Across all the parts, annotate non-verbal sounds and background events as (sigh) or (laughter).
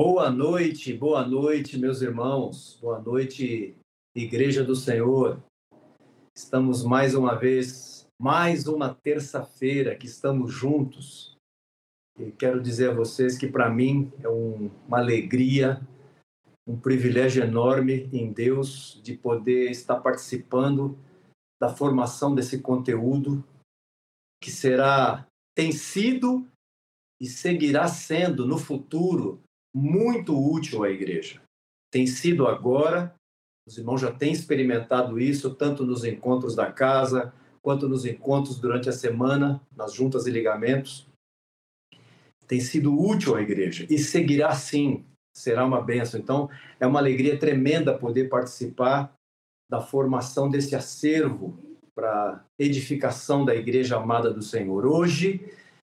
Boa noite, boa noite, meus irmãos. Boa noite, Igreja do Senhor. Estamos mais uma vez, mais uma terça-feira que estamos juntos. E quero dizer a vocês que para mim é um, uma alegria, um privilégio enorme em Deus de poder estar participando da formação desse conteúdo que será tem sido e seguirá sendo no futuro muito útil à igreja. Tem sido agora, os irmãos já têm experimentado isso, tanto nos encontros da casa, quanto nos encontros durante a semana, nas juntas e ligamentos. Tem sido útil à igreja e seguirá sim, será uma benção. Então, é uma alegria tremenda poder participar da formação desse acervo para edificação da igreja amada do Senhor. Hoje,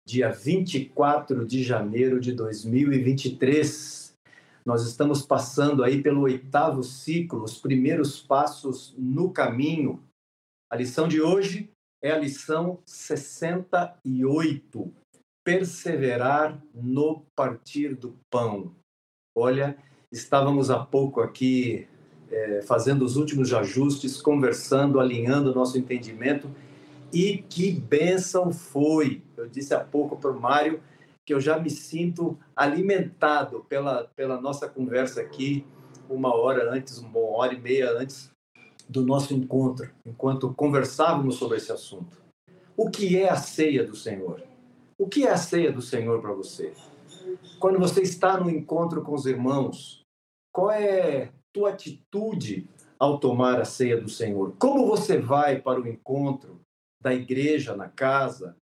dia 24 de janeiro de 2023. Nós estamos passando aí pelo oitavo ciclo, os primeiros passos no caminho. A lição de hoje é a lição 68, perseverar no partir do pão. Olha, estávamos há pouco aqui é, fazendo os últimos ajustes, conversando, alinhando o nosso entendimento e que bênção foi! Eu disse há pouco para o Mário que eu já me sinto alimentado pela, pela nossa conversa aqui, uma hora antes, uma hora e meia antes do nosso encontro, enquanto conversávamos sobre esse assunto. O que é a ceia do Senhor? O que é a ceia do Senhor para você? Quando você está no encontro com os irmãos, qual é tua atitude ao tomar a ceia do Senhor? Como você vai para o encontro da igreja na casa,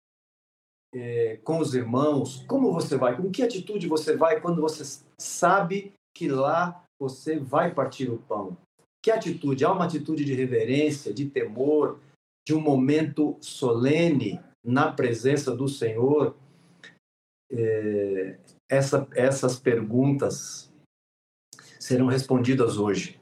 é, com os irmãos? Como você vai? Com que atitude você vai quando você sabe que lá você vai partir o pão? Que atitude? Há uma atitude de reverência, de temor, de um momento solene na presença do Senhor? É, essa, essas perguntas serão respondidas hoje.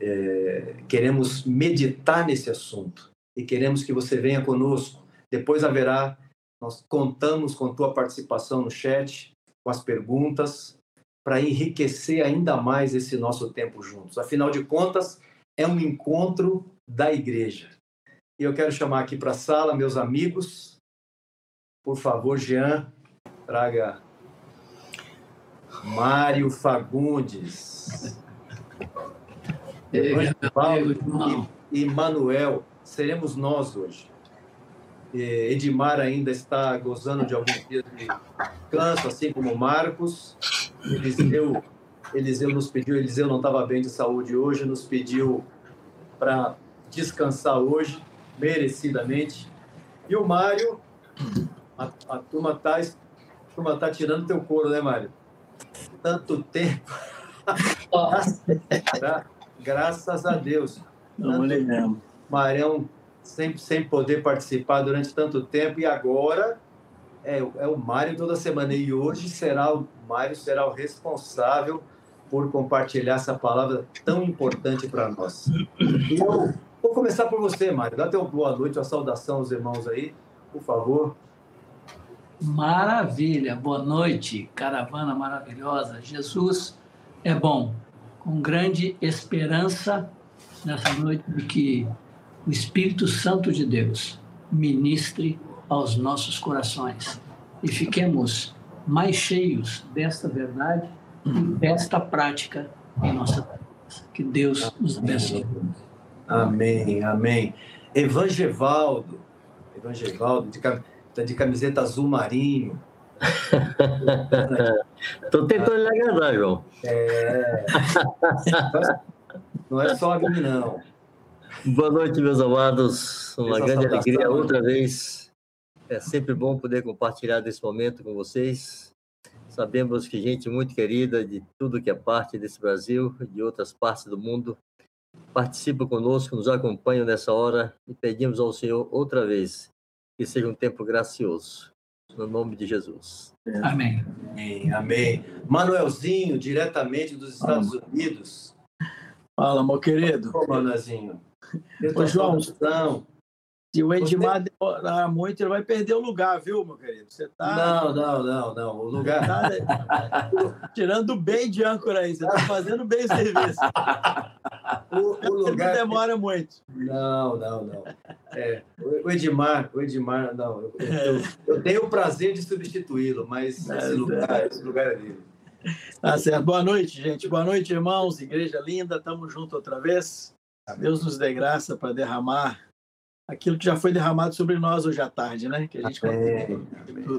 É, queremos meditar nesse assunto e queremos que você venha conosco. Depois haverá, nós contamos com tua participação no chat, com as perguntas, para enriquecer ainda mais esse nosso tempo juntos. Afinal de contas, é um encontro da igreja. E eu quero chamar aqui para a sala meus amigos. Por favor, Jean, traga Mário Fagundes. Paulo e, e Manuel seremos nós hoje. Edmar ainda está gozando de alguns dias de canso, assim como Marcos. Eliseu, Eliseu nos pediu, Eliseu não estava bem de saúde hoje, nos pediu para descansar hoje, merecidamente. E o Mário, a, a turma está turma tá tirando teu couro, né, Mário? Tanto tempo. (laughs) Graças a Deus. Não, mesmo. Marião sempre sem poder participar durante tanto tempo e agora é, é o Mário toda semana e hoje será o Mário será o responsável por compartilhar essa palavra tão importante para nós. Eu vou começar por você, Mário. Dá teu boa noite, uma saudação aos irmãos aí, por favor. Maravilha, boa noite, caravana maravilhosa. Jesus é bom, com grande esperança nessa noite de que o Espírito Santo de Deus ministre aos nossos corações e fiquemos mais cheios desta verdade e desta prática em nossa vida. Que Deus nos abençoe. Amém, amém. Evangevaldo, Evangevaldo, de, tá de camiseta azul marinho. (laughs) Estou tentando lhe agradar, João. É. (laughs) Não é só a mim, não. Boa noite, meus amados. Uma Essa grande alegria outra vez. É sempre bom poder compartilhar desse momento com vocês. Sabemos que gente muito querida de tudo que é parte desse Brasil e de outras partes do mundo participa conosco, nos acompanha nessa hora e pedimos ao Senhor outra vez que seja um tempo gracioso. No nome de Jesus. Amém. Amém. Amém. Manuelzinho, diretamente dos Estados Unidos. Fala, meu querido. Ô, Manuelzinho. Ô, João, Se o Edmar Você... demorar muito, ele vai perder o lugar, viu, meu querido? Você tá. Não, não, não, não. O lugar. Tá tirando bem de âncora aí, você está fazendo bem o serviço. (laughs) O, o lugar. Não demora muito. Não, não, não. É, o Edmar, o Edmar, não. Eu, eu, eu tenho o prazer de substituí-lo, mas esse lugar, esse lugar é dele. Tá certo. Boa noite, gente. Boa noite, irmãos. Igreja linda. Tamo junto outra vez. Deus nos dê graça para derramar aquilo que já foi derramado sobre nós hoje à tarde, né? Que a gente Amém.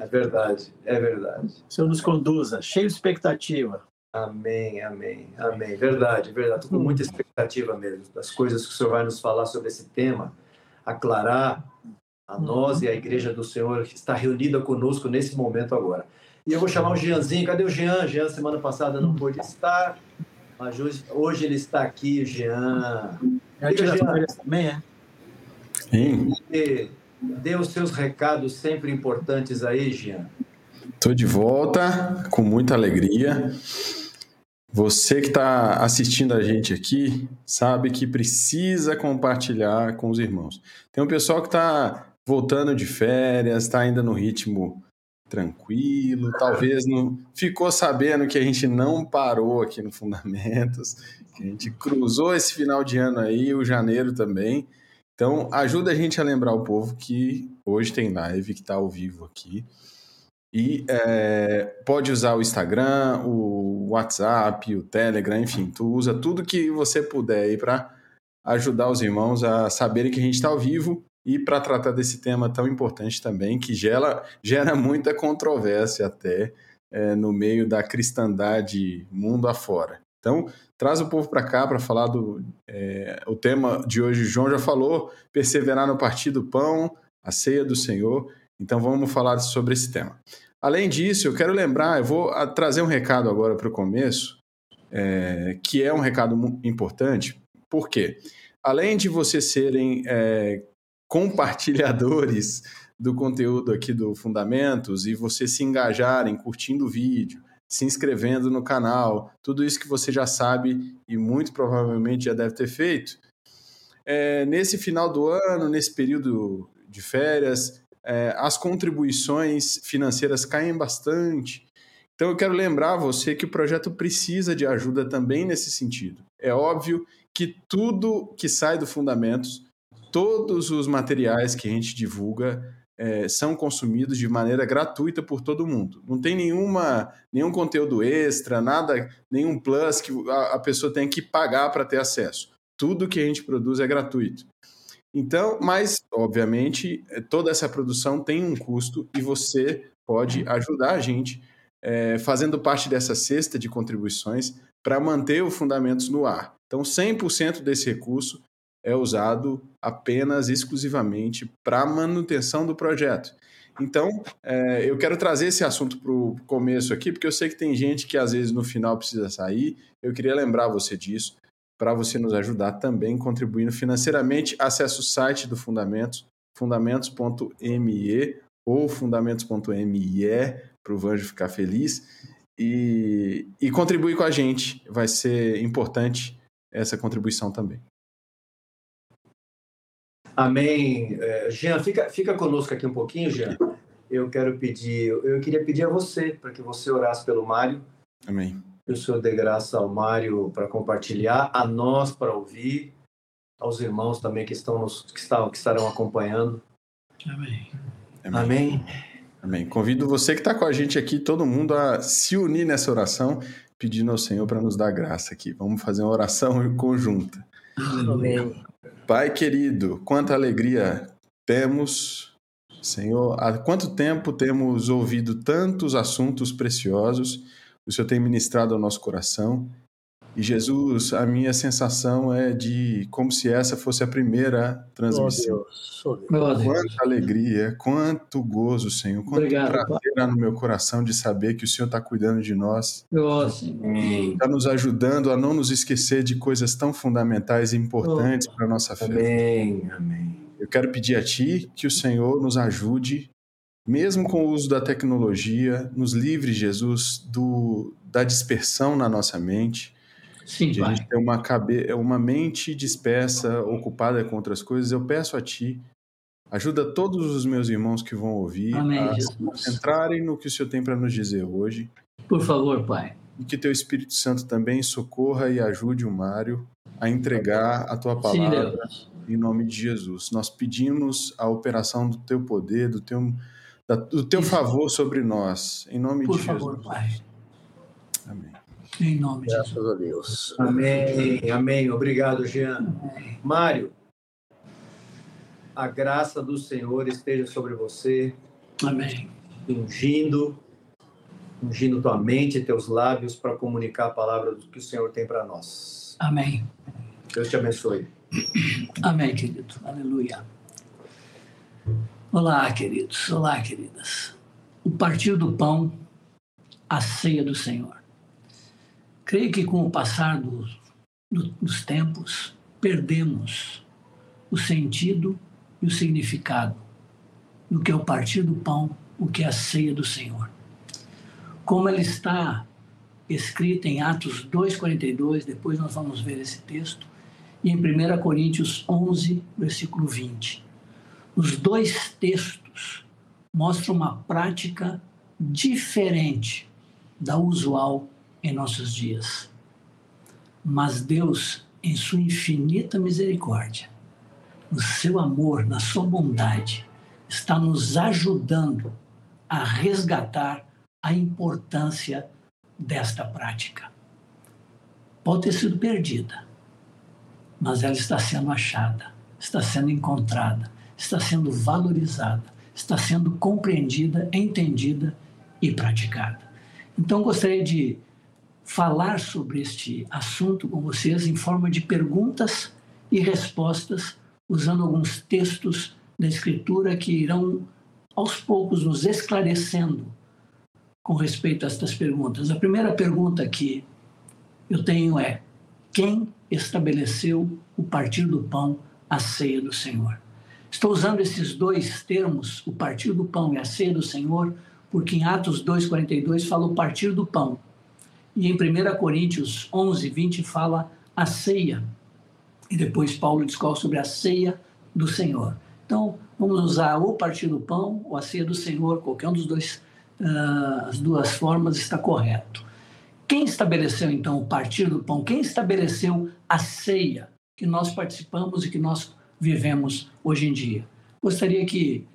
É verdade, é verdade. O Senhor nos conduza, cheio de expectativa. Amém, amém, amém. Verdade, verdade. Estou com muita expectativa mesmo das coisas que o Senhor vai nos falar sobre esse tema, aclarar a nós e a igreja do Senhor que está reunida conosco nesse momento agora. E eu vou chamar o Jeanzinho. Cadê o Jean? Jean, semana passada não pôde estar, hoje, hoje ele está aqui, Jean. Diga, Jean. Também, é? Sim. E dê os seus recados sempre importantes aí, Jean. Estou de volta com muita alegria. Você que está assistindo a gente aqui sabe que precisa compartilhar com os irmãos. Tem um pessoal que está voltando de férias, está ainda no ritmo tranquilo, talvez não ficou sabendo que a gente não parou aqui no Fundamentos, que a gente cruzou esse final de ano aí, o janeiro também. Então, ajuda a gente a lembrar o povo que hoje tem live, que está ao vivo aqui. E é, pode usar o Instagram, o WhatsApp, o Telegram, enfim, tu usa tudo que você puder aí para ajudar os irmãos a saberem que a gente está ao vivo e para tratar desse tema tão importante também, que gera, gera (laughs) muita controvérsia até é, no meio da cristandade mundo afora. Então, traz o povo para cá para falar do. É, o tema de hoje, João já falou: perseverar no partir do pão, a ceia do Senhor. Então, vamos falar sobre esse tema. Além disso, eu quero lembrar, eu vou ah, trazer um recado agora para o começo, é, que é um recado importante, por quê? Além de vocês serem é, compartilhadores do conteúdo aqui do Fundamentos e vocês se engajarem curtindo o vídeo, se inscrevendo no canal, tudo isso que você já sabe e muito provavelmente já deve ter feito. É, nesse final do ano, nesse período de férias, é, as contribuições financeiras caem bastante. Então eu quero lembrar você que o projeto precisa de ajuda também nesse sentido. É óbvio que tudo que sai do Fundamentos, todos os materiais que a gente divulga, é, são consumidos de maneira gratuita por todo mundo. Não tem nenhuma, nenhum conteúdo extra, nada, nenhum plus que a, a pessoa tem que pagar para ter acesso. Tudo que a gente produz é gratuito. Então, mas, obviamente, é, toda essa produção tem um custo e você pode ajudar a gente é, fazendo parte dessa cesta de contribuições para manter o Fundamentos no ar. Então, 100% desse recurso é usado apenas exclusivamente para manutenção do projeto. Então, é, eu quero trazer esse assunto para o começo aqui, porque eu sei que tem gente que às vezes no final precisa sair. Eu queria lembrar você disso, para você nos ajudar também contribuindo financeiramente. Acesse o site do Fundamentos, fundamentos.me ou fundamentos.me, para o Vanjo ficar feliz, e, e contribuir com a gente. Vai ser importante essa contribuição também. Amém. É, Jean, fica, fica conosco aqui um pouquinho, Jean. Eu quero pedir, eu queria pedir a você para que você orasse pelo Mário. Amém. Que o Senhor dê graça ao Mário para compartilhar, a nós para ouvir, aos irmãos também que estão nos, que, estão, que estarão acompanhando. Amém. Amém. Amém. Amém. Convido você que está com a gente aqui, todo mundo, a se unir nessa oração, pedindo ao Senhor para nos dar graça aqui. Vamos fazer uma oração (laughs) conjunta. Amém. Pai querido, quanta alegria temos, Senhor. Há quanto tempo temos ouvido tantos assuntos preciosos, o Senhor tem ministrado ao nosso coração. E Jesus, a minha sensação é de como se essa fosse a primeira transmissão. Oh Deus, oh Deus. Quanta alegria, quanto gozo, Senhor. Quanto Obrigado, prazer pai. no meu coração de saber que o Senhor está cuidando de nós. Está nos ajudando a não nos esquecer de coisas tão fundamentais e importantes oh. para a nossa fé. Amém, amém. Eu quero pedir a Ti que o Senhor nos ajude, mesmo com o uso da tecnologia, nos livre, Jesus, do, da dispersão na nossa mente Sim, de a gente ter uma, cabe... uma mente dispersa, ocupada com outras coisas, eu peço a Ti, Ajuda todos os meus irmãos que vão ouvir Amém, a Jesus. se concentrarem no que o Senhor tem para nos dizer hoje. Por favor, Pai. E que teu Espírito Santo também socorra e ajude o Mário a entregar a tua Sim, palavra Deus. em nome de Jesus. Nós pedimos a operação do teu poder, do teu, da- do teu Isso. favor sobre nós, em nome Por de favor, Jesus. Pai. Amém. Em nome de Jesus. Graças a Deus. Amém, amém. Obrigado, Jean. Mário, a graça do Senhor esteja sobre você, Amém. ungindo, ungindo tua mente e teus lábios para comunicar a palavra do que o Senhor tem para nós. Amém. Deus te abençoe. Amém, querido. Aleluia. Olá, queridos. Olá, queridas. O partir do pão, a ceia do Senhor. Creio que com o passar do- do- dos tempos, perdemos o sentido e o significado do que é o partir do pão, o que é a ceia do Senhor. Como ela está escrita em Atos 2,42, depois nós vamos ver esse texto, e em 1 Coríntios 11, versículo 20. Os dois textos mostram uma prática diferente da usual em nossos dias. Mas Deus, em sua infinita misericórdia, no seu amor, na sua bondade, está nos ajudando a resgatar a importância desta prática. Pode ter sido perdida, mas ela está sendo achada, está sendo encontrada, está sendo valorizada, está sendo compreendida, entendida e praticada. Então, gostaria de falar sobre este assunto com vocês em forma de perguntas e respostas, usando alguns textos da Escritura que irão, aos poucos, nos esclarecendo com respeito a estas perguntas. A primeira pergunta que eu tenho é: quem estabeleceu o partir do pão, a ceia do Senhor? Estou usando esses dois termos, o partir do pão e a ceia do Senhor, porque em Atos 2,42 fala o partir do pão. E em 1 Coríntios 11, 20 fala a ceia. E depois Paulo discorre sobre a ceia do Senhor. Então, vamos usar ou o partir do pão ou a ceia do Senhor, qualquer um dos dois, ah, as duas formas está correto. Quem estabeleceu então o partir do pão? Quem estabeleceu a ceia que nós participamos e que nós vivemos hoje em dia? Gostaria que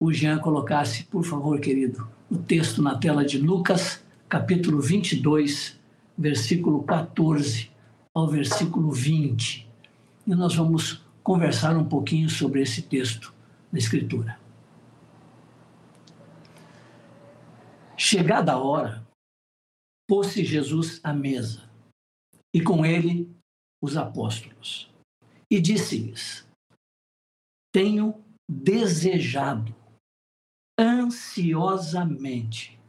o Jean colocasse, por favor, querido, o texto na tela de Lucas, capítulo 22, versículo 14 ao versículo 20. E nós vamos conversar um pouquinho sobre esse texto da Escritura. Chegada a hora, pôs-se Jesus à mesa, e com ele os apóstolos. E disse-lhes: Tenho desejado ansiosamente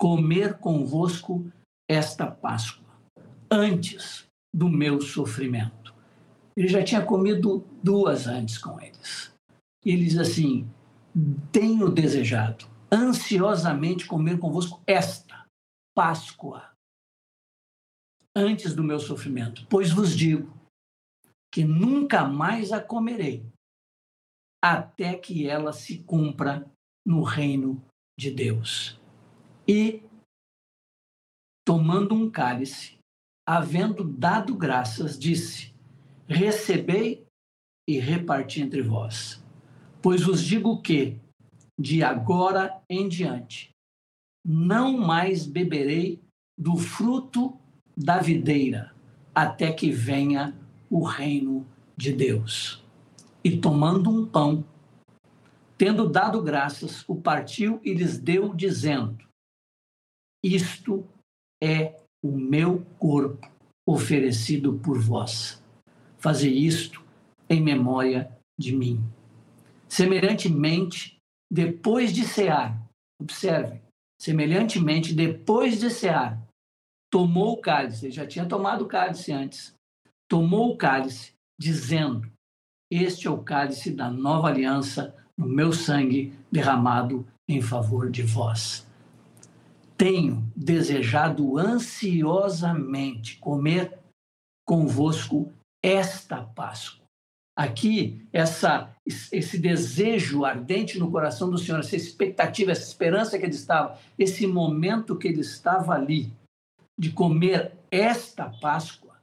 comer convosco esta Páscoa, antes do meu sofrimento. Ele já tinha comido duas antes com eles. E ele diz assim: Tenho desejado ansiosamente comer convosco esta Páscoa, antes do meu sofrimento, pois vos digo que nunca mais a comerei, até que ela se cumpra no reino de Deus. E, tomando um cálice, havendo dado graças, disse: Recebei e reparti entre vós. Pois vos digo que, de agora em diante, não mais beberei do fruto da videira, até que venha o reino de Deus. E tomando um pão, tendo dado graças, o partiu e lhes deu, dizendo: Isto é o meu corpo oferecido por vós. Fazei isto em memória de mim. Semelhantemente, depois de cear, observe, semelhantemente, depois de cear, tomou o cálice, ele já tinha tomado o cálice antes, tomou o cálice, dizendo: Este é o cálice da nova aliança no meu sangue derramado em favor de vós. Tenho desejado ansiosamente comer convosco esta Páscoa, aqui essa, esse desejo ardente no coração do Senhor, essa expectativa, essa esperança que ele estava, esse momento que ele estava ali de comer esta Páscoa,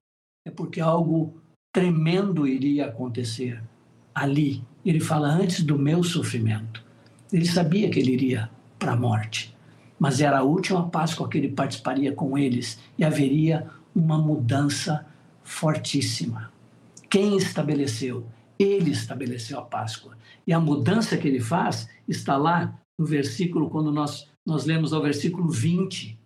é porque algo tremendo iria acontecer ali. Ele fala antes do meu sofrimento. Ele sabia que ele iria para a morte, mas era a última Páscoa que ele participaria com eles e haveria uma mudança fortíssima. Quem estabeleceu? Ele estabeleceu a Páscoa. E a mudança que ele faz está lá no versículo, quando nós, nós lemos ao versículo 20,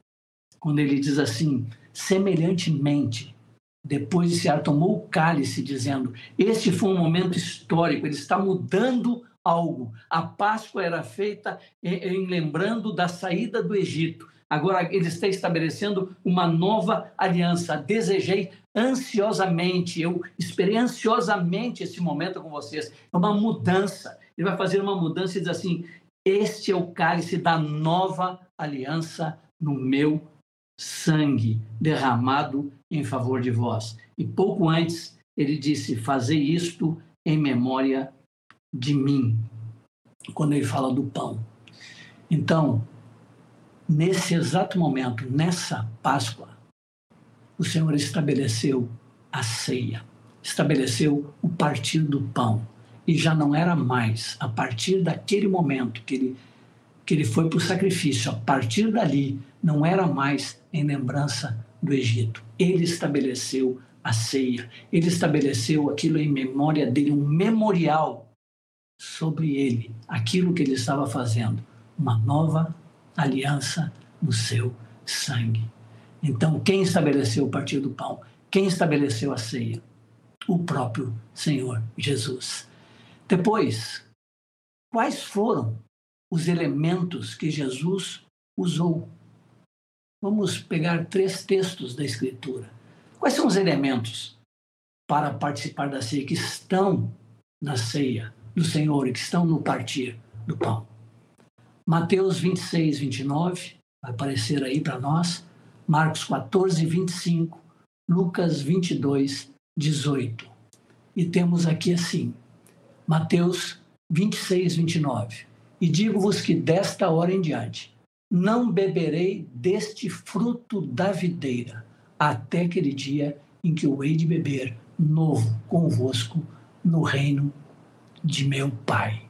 quando ele diz assim: semelhantemente, depois de Sear tomou o cálice, dizendo: Este foi um momento histórico, ele está mudando algo. A Páscoa era feita em, em lembrando da saída do Egito. Agora ele está estabelecendo uma nova aliança. Desejei ansiosamente, eu esperei ansiosamente esse momento com vocês. É uma mudança. Ele vai fazer uma mudança e diz assim: Este é o cálice da nova aliança no meu sangue derramado em favor de vós. E pouco antes ele disse: Fazei isto em memória de mim, quando ele fala do pão. Então, nesse exato momento, nessa Páscoa, o Senhor estabeleceu a ceia, estabeleceu o partir do pão. E já não era mais, a partir daquele momento que ele, que ele foi para o sacrifício, a partir dali, não era mais em lembrança do Egito. Ele estabeleceu a ceia, ele estabeleceu aquilo em memória dele, um memorial sobre ele, aquilo que ele estava fazendo, uma nova aliança no seu sangue. Então, quem estabeleceu o partir do pão? Quem estabeleceu a ceia? O próprio Senhor Jesus. Depois, quais foram os elementos que Jesus usou? Vamos pegar três textos da Escritura. Quais são os elementos para participar da ceia que estão na ceia do Senhor e que estão no partir do pão? Mateus 26, 29, vai aparecer aí para nós. Marcos 14, 25, Lucas 22, 18. E temos aqui assim, Mateus 26, 29. E digo-vos que desta hora em diante não beberei deste fruto da videira, até aquele dia em que eu hei de beber novo convosco no reino de meu Pai.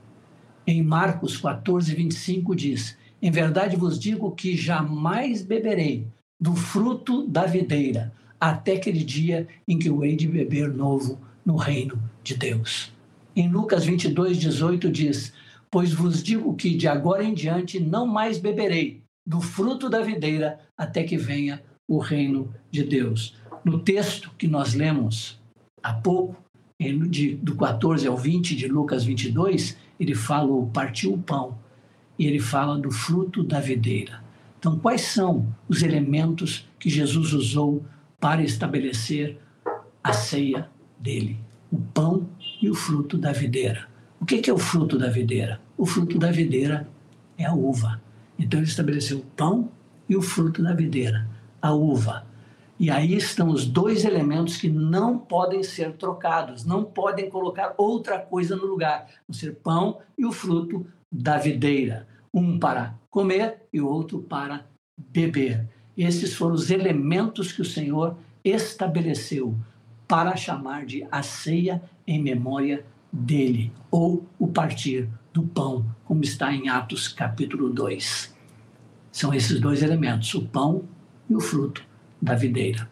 Em Marcos 14, 25 diz: Em verdade vos digo que jamais beberei do fruto da videira, até aquele dia em que eu hei de beber novo no reino de Deus. Em Lucas 22, 18 diz: Pois vos digo que de agora em diante não mais beberei do fruto da videira até que venha o reino de Deus. No texto que nós lemos há pouco, de, do 14 ao 20 de Lucas 22, ele fala o partiu o pão e ele fala do fruto da videira. Então, quais são os elementos que Jesus usou para estabelecer a ceia dele? O pão e o fruto da videira. O que é o fruto da videira? O fruto da videira é a uva. Então, ele estabeleceu o pão e o fruto da videira, a uva. E aí estão os dois elementos que não podem ser trocados, não podem colocar outra coisa no lugar, o ser pão e o fruto da videira um para comer e o outro para beber. Esses foram os elementos que o Senhor estabeleceu para chamar de a ceia em memória dele, ou o partir do pão, como está em Atos capítulo 2. São esses dois elementos, o pão e o fruto da videira.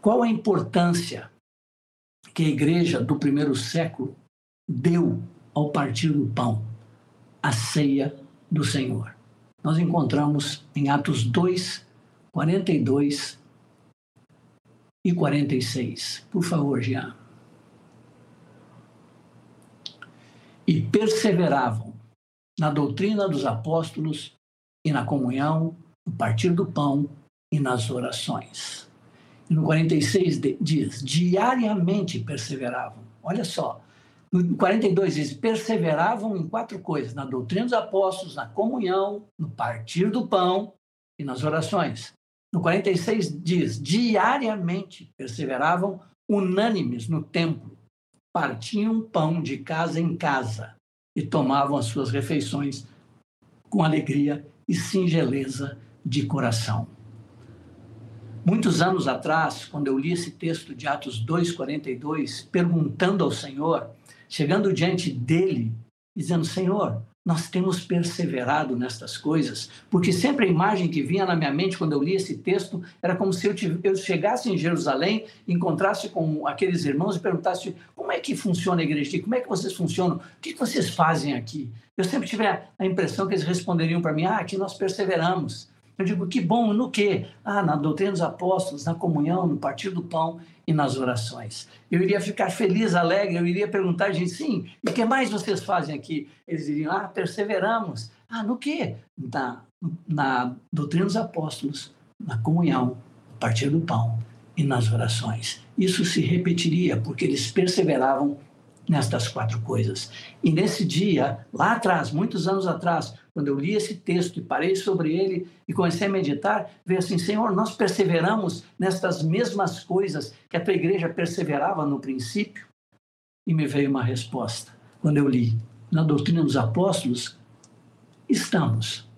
Qual a importância que a igreja do primeiro século deu ao partir do pão? A ceia do Senhor. Nós encontramos em Atos 2, 42 e 46. Por favor, Jean. E perseveravam na doutrina dos apóstolos e na comunhão, no partir do pão e nas orações. E no 46 diz: diariamente perseveravam. Olha só, no 42 diz: perseveravam em quatro coisas: na doutrina dos apóstolos, na comunhão, no partir do pão e nas orações. No 46 diz: diariamente perseveravam unânimes no templo, partiam pão de casa em casa e tomavam as suas refeições com alegria e singeleza de coração. Muitos anos atrás, quando eu li esse texto de Atos 2:42, perguntando ao Senhor, chegando diante dele, dizendo: Senhor, nós temos perseverado nestas coisas, porque sempre a imagem que vinha na minha mente quando eu li esse texto era como se eu, eu chegasse em Jerusalém, encontrasse com aqueles irmãos e perguntasse como é que funciona a igreja como é que vocês funcionam, o que vocês fazem aqui? Eu sempre tive a impressão que eles responderiam para mim, ah, aqui nós perseveramos. Eu digo, que bom, no quê? Ah, na doutrina dos apóstolos, na comunhão, no partir do pão e nas orações. Eu iria ficar feliz, alegre, eu iria perguntar, gente, sim, e o que mais vocês fazem aqui? Eles diriam, ah, perseveramos. Ah, no quê? Na, na doutrina dos apóstolos, na comunhão, no partir do pão e nas orações. Isso se repetiria, porque eles perseveravam nestas quatro coisas. E nesse dia, lá atrás, muitos anos atrás, quando eu li esse texto e parei sobre ele e comecei a meditar, veio assim: Senhor, nós perseveramos nestas mesmas coisas que a tua igreja perseverava no princípio? E me veio uma resposta. Quando eu li na doutrina dos apóstolos, estamos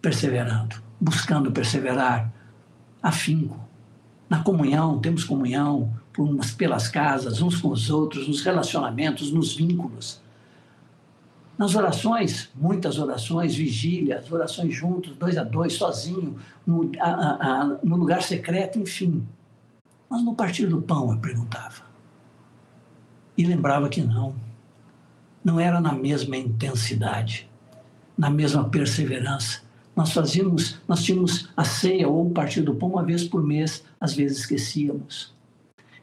perseverando, buscando perseverar, afinco. Na comunhão, temos comunhão pelas casas, uns com os outros, nos relacionamentos, nos vínculos. Nas orações, muitas orações, vigílias, orações juntos, dois a dois, sozinho, no, a, a, no lugar secreto, enfim. Mas no partir do pão, eu perguntava. E lembrava que não. Não era na mesma intensidade, na mesma perseverança. Nós fazíamos, nós tínhamos a ceia ou o partir do pão uma vez por mês, às vezes esquecíamos.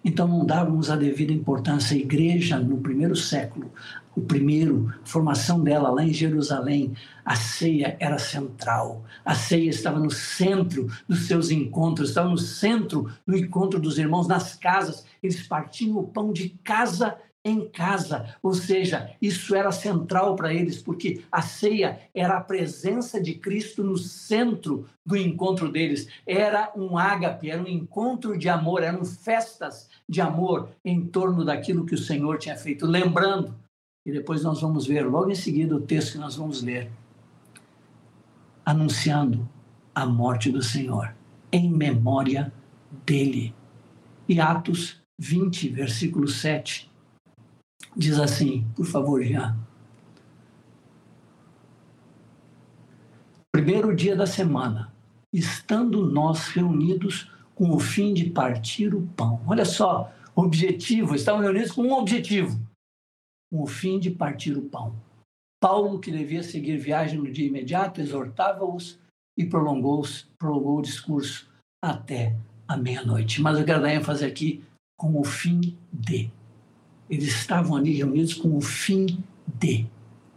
Então não dávamos a devida importância à igreja no primeiro século. O primeiro, a formação dela lá em Jerusalém, a ceia era central. A ceia estava no centro dos seus encontros, estava no centro do encontro dos irmãos nas casas. Eles partiam o pão de casa em casa, ou seja, isso era central para eles, porque a ceia era a presença de Cristo no centro do encontro deles. Era um ágape, era um encontro de amor, eram festas de amor em torno daquilo que o Senhor tinha feito. Lembrando, e depois nós vamos ver logo em seguida o texto que nós vamos ler, anunciando a morte do Senhor em memória dele. E Atos 20, versículo 7 diz assim, por favor, Jean. Primeiro dia da semana, estando nós reunidos com o fim de partir o pão. Olha só, objetivo, estavam reunidos com um objetivo, com o fim de partir o pão. Paulo, que devia seguir viagem no dia imediato, exortava-os e prolongou, prolongou o discurso até a meia-noite. Mas eu quero dar ênfase aqui com o fim de. Eles estavam ali reunidos com o fim de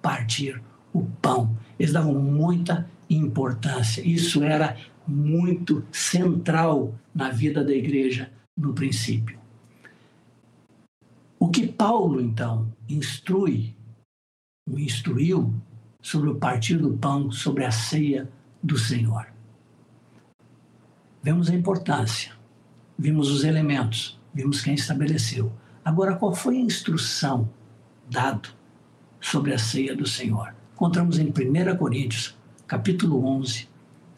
partir o pão. Eles davam muita importância. Isso era muito central na vida da igreja no princípio. O que Paulo, então, instrui, o instruiu sobre o partir do pão, sobre a ceia do Senhor. Vemos a importância, vimos os elementos, vimos quem estabeleceu. Agora, qual foi a instrução dada sobre a ceia do Senhor? Encontramos em 1 Coríntios, capítulo 11,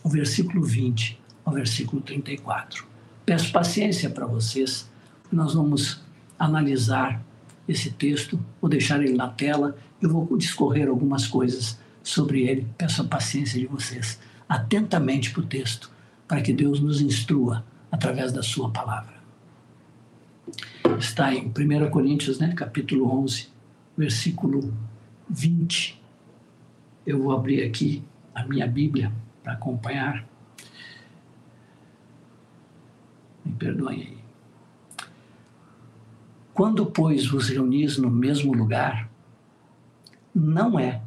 o versículo 20 ao versículo 34. Peço paciência para vocês, nós vamos analisar esse texto, vou deixar ele na tela, eu vou discorrer algumas coisas sobre ele. Peço a paciência de vocês, atentamente para o texto, para que Deus nos instrua através da sua palavra está em 1 Coríntios, né, capítulo 11, versículo 20. Eu vou abrir aqui a minha Bíblia para acompanhar. Me perdoem aí. Quando, pois, vos reunis no mesmo lugar, não é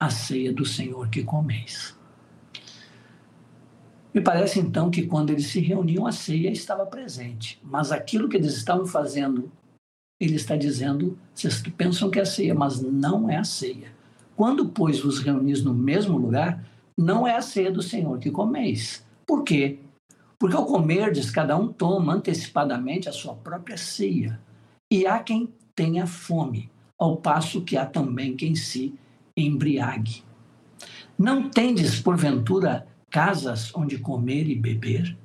a ceia do Senhor que comeis. Me parece então que quando eles se reuniam, a ceia estava presente. Mas aquilo que eles estavam fazendo, ele está dizendo: vocês pensam que é a ceia, mas não é a ceia. Quando, pois, vos reunis no mesmo lugar, não é a ceia do Senhor que comeis. Por quê? Porque ao comerdes, cada um toma antecipadamente a sua própria ceia. E há quem tenha fome, ao passo que há também quem se embriague. Não tendes, porventura, casas onde comer e beber?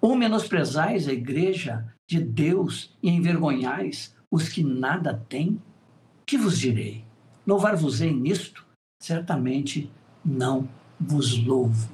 Ou menosprezais a igreja de Deus e envergonhais os que nada têm? Que vos direi? Louvar-vos-ei nisto? Certamente não vos louvo.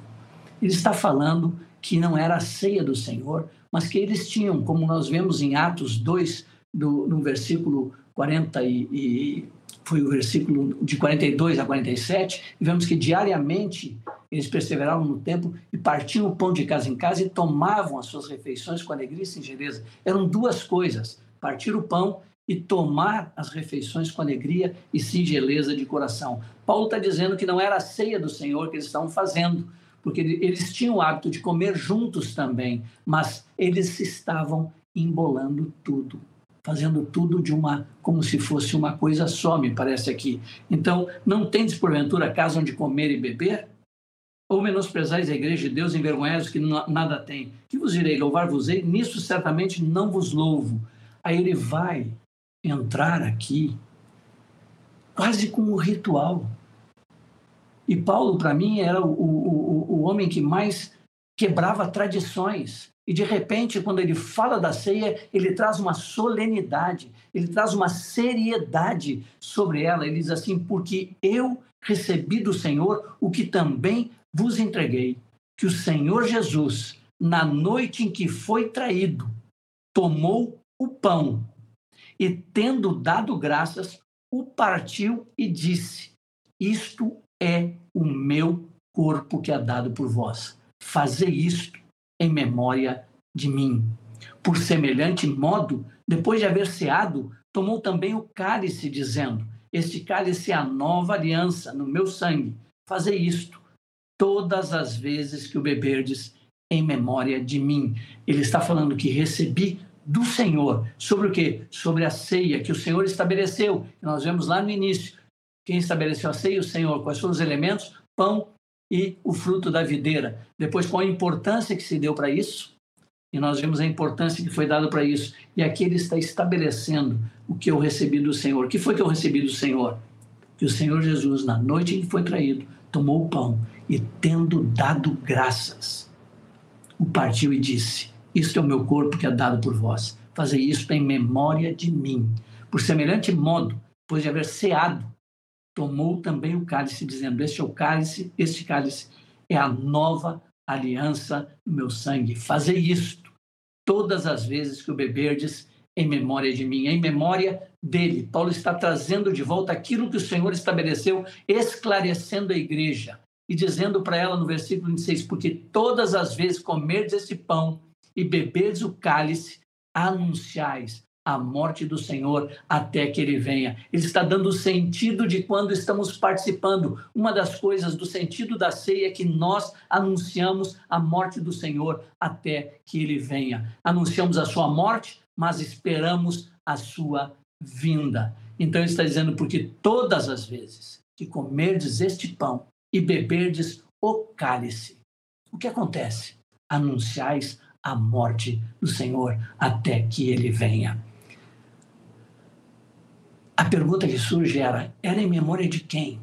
Ele está falando que não era a ceia do Senhor, mas que eles tinham, como nós vemos em Atos 2, no versículo 40 e, e foi o versículo de 42 a 47, e vemos que diariamente eles perseveravam no tempo e partiam o pão de casa em casa e tomavam as suas refeições com alegria e singeleza. Eram duas coisas: partir o pão e tomar as refeições com alegria e singeleza de coração. Paulo está dizendo que não era a ceia do Senhor que eles estavam fazendo, porque eles tinham o hábito de comer juntos também, mas eles estavam embolando tudo fazendo tudo de uma como se fosse uma coisa só, me parece aqui. Então, não tendes porventura casa onde comer e beber? Ou menosprezais a igreja de Deus, envergonhados que nada tem? Que vos direi, louvar-vos-ei? Nisso certamente não vos louvo. Aí ele vai entrar aqui quase com um ritual. E Paulo, para mim, era o, o, o homem que mais quebrava tradições. E de repente, quando ele fala da ceia, ele traz uma solenidade, ele traz uma seriedade sobre ela. Ele diz assim: Porque eu recebi do Senhor o que também vos entreguei, que o Senhor Jesus, na noite em que foi traído, tomou o pão e, tendo dado graças, o partiu e disse: Isto é o meu corpo que é dado por vós. Fazei isto em memória de mim. Por semelhante modo, depois de haver ceado, tomou também o cálice, dizendo: Este cálice é a nova aliança no meu sangue. Fazei isto todas as vezes que o beberdes em memória de mim. Ele está falando que recebi do Senhor. Sobre o quê? Sobre a ceia que o Senhor estabeleceu. Nós vemos lá no início. Quem estabeleceu a ceia? O Senhor. Quais foram os elementos? Pão e o fruto da videira. Depois, qual a importância que se deu para isso? E nós vemos a importância que foi dada para isso. E aqui ele está estabelecendo o que eu recebi do Senhor. O que foi que eu recebi do Senhor? Que o Senhor Jesus, na noite em que foi traído, tomou o pão e, tendo dado graças, o partiu e disse: Isto é o meu corpo que é dado por vós. Fazei isto em memória de mim. Por semelhante modo, depois de haver ceado, tomou também o cálice, dizendo: Este é o cálice, este cálice é a nova aliança no meu sangue. Fazei isto todas as vezes que o beberdes em memória de mim, em memória dele. Paulo está trazendo de volta aquilo que o Senhor estabeleceu, esclarecendo a igreja e dizendo para ela no versículo 26: Porque todas as vezes comerdes esse pão e beberdes o cálice, anunciais a morte do Senhor até que ele venha. Ele está dando o sentido de quando estamos participando. Uma das coisas do sentido da ceia é que nós anunciamos a morte do Senhor até que ele venha. Anunciamos a sua morte, mas esperamos a sua vinda. Então ele está dizendo porque todas as vezes que comerdes este pão e beberdes o cálice, o que acontece? Anunciais a morte do Senhor até que ele venha. A pergunta que surge era: era em memória de quem?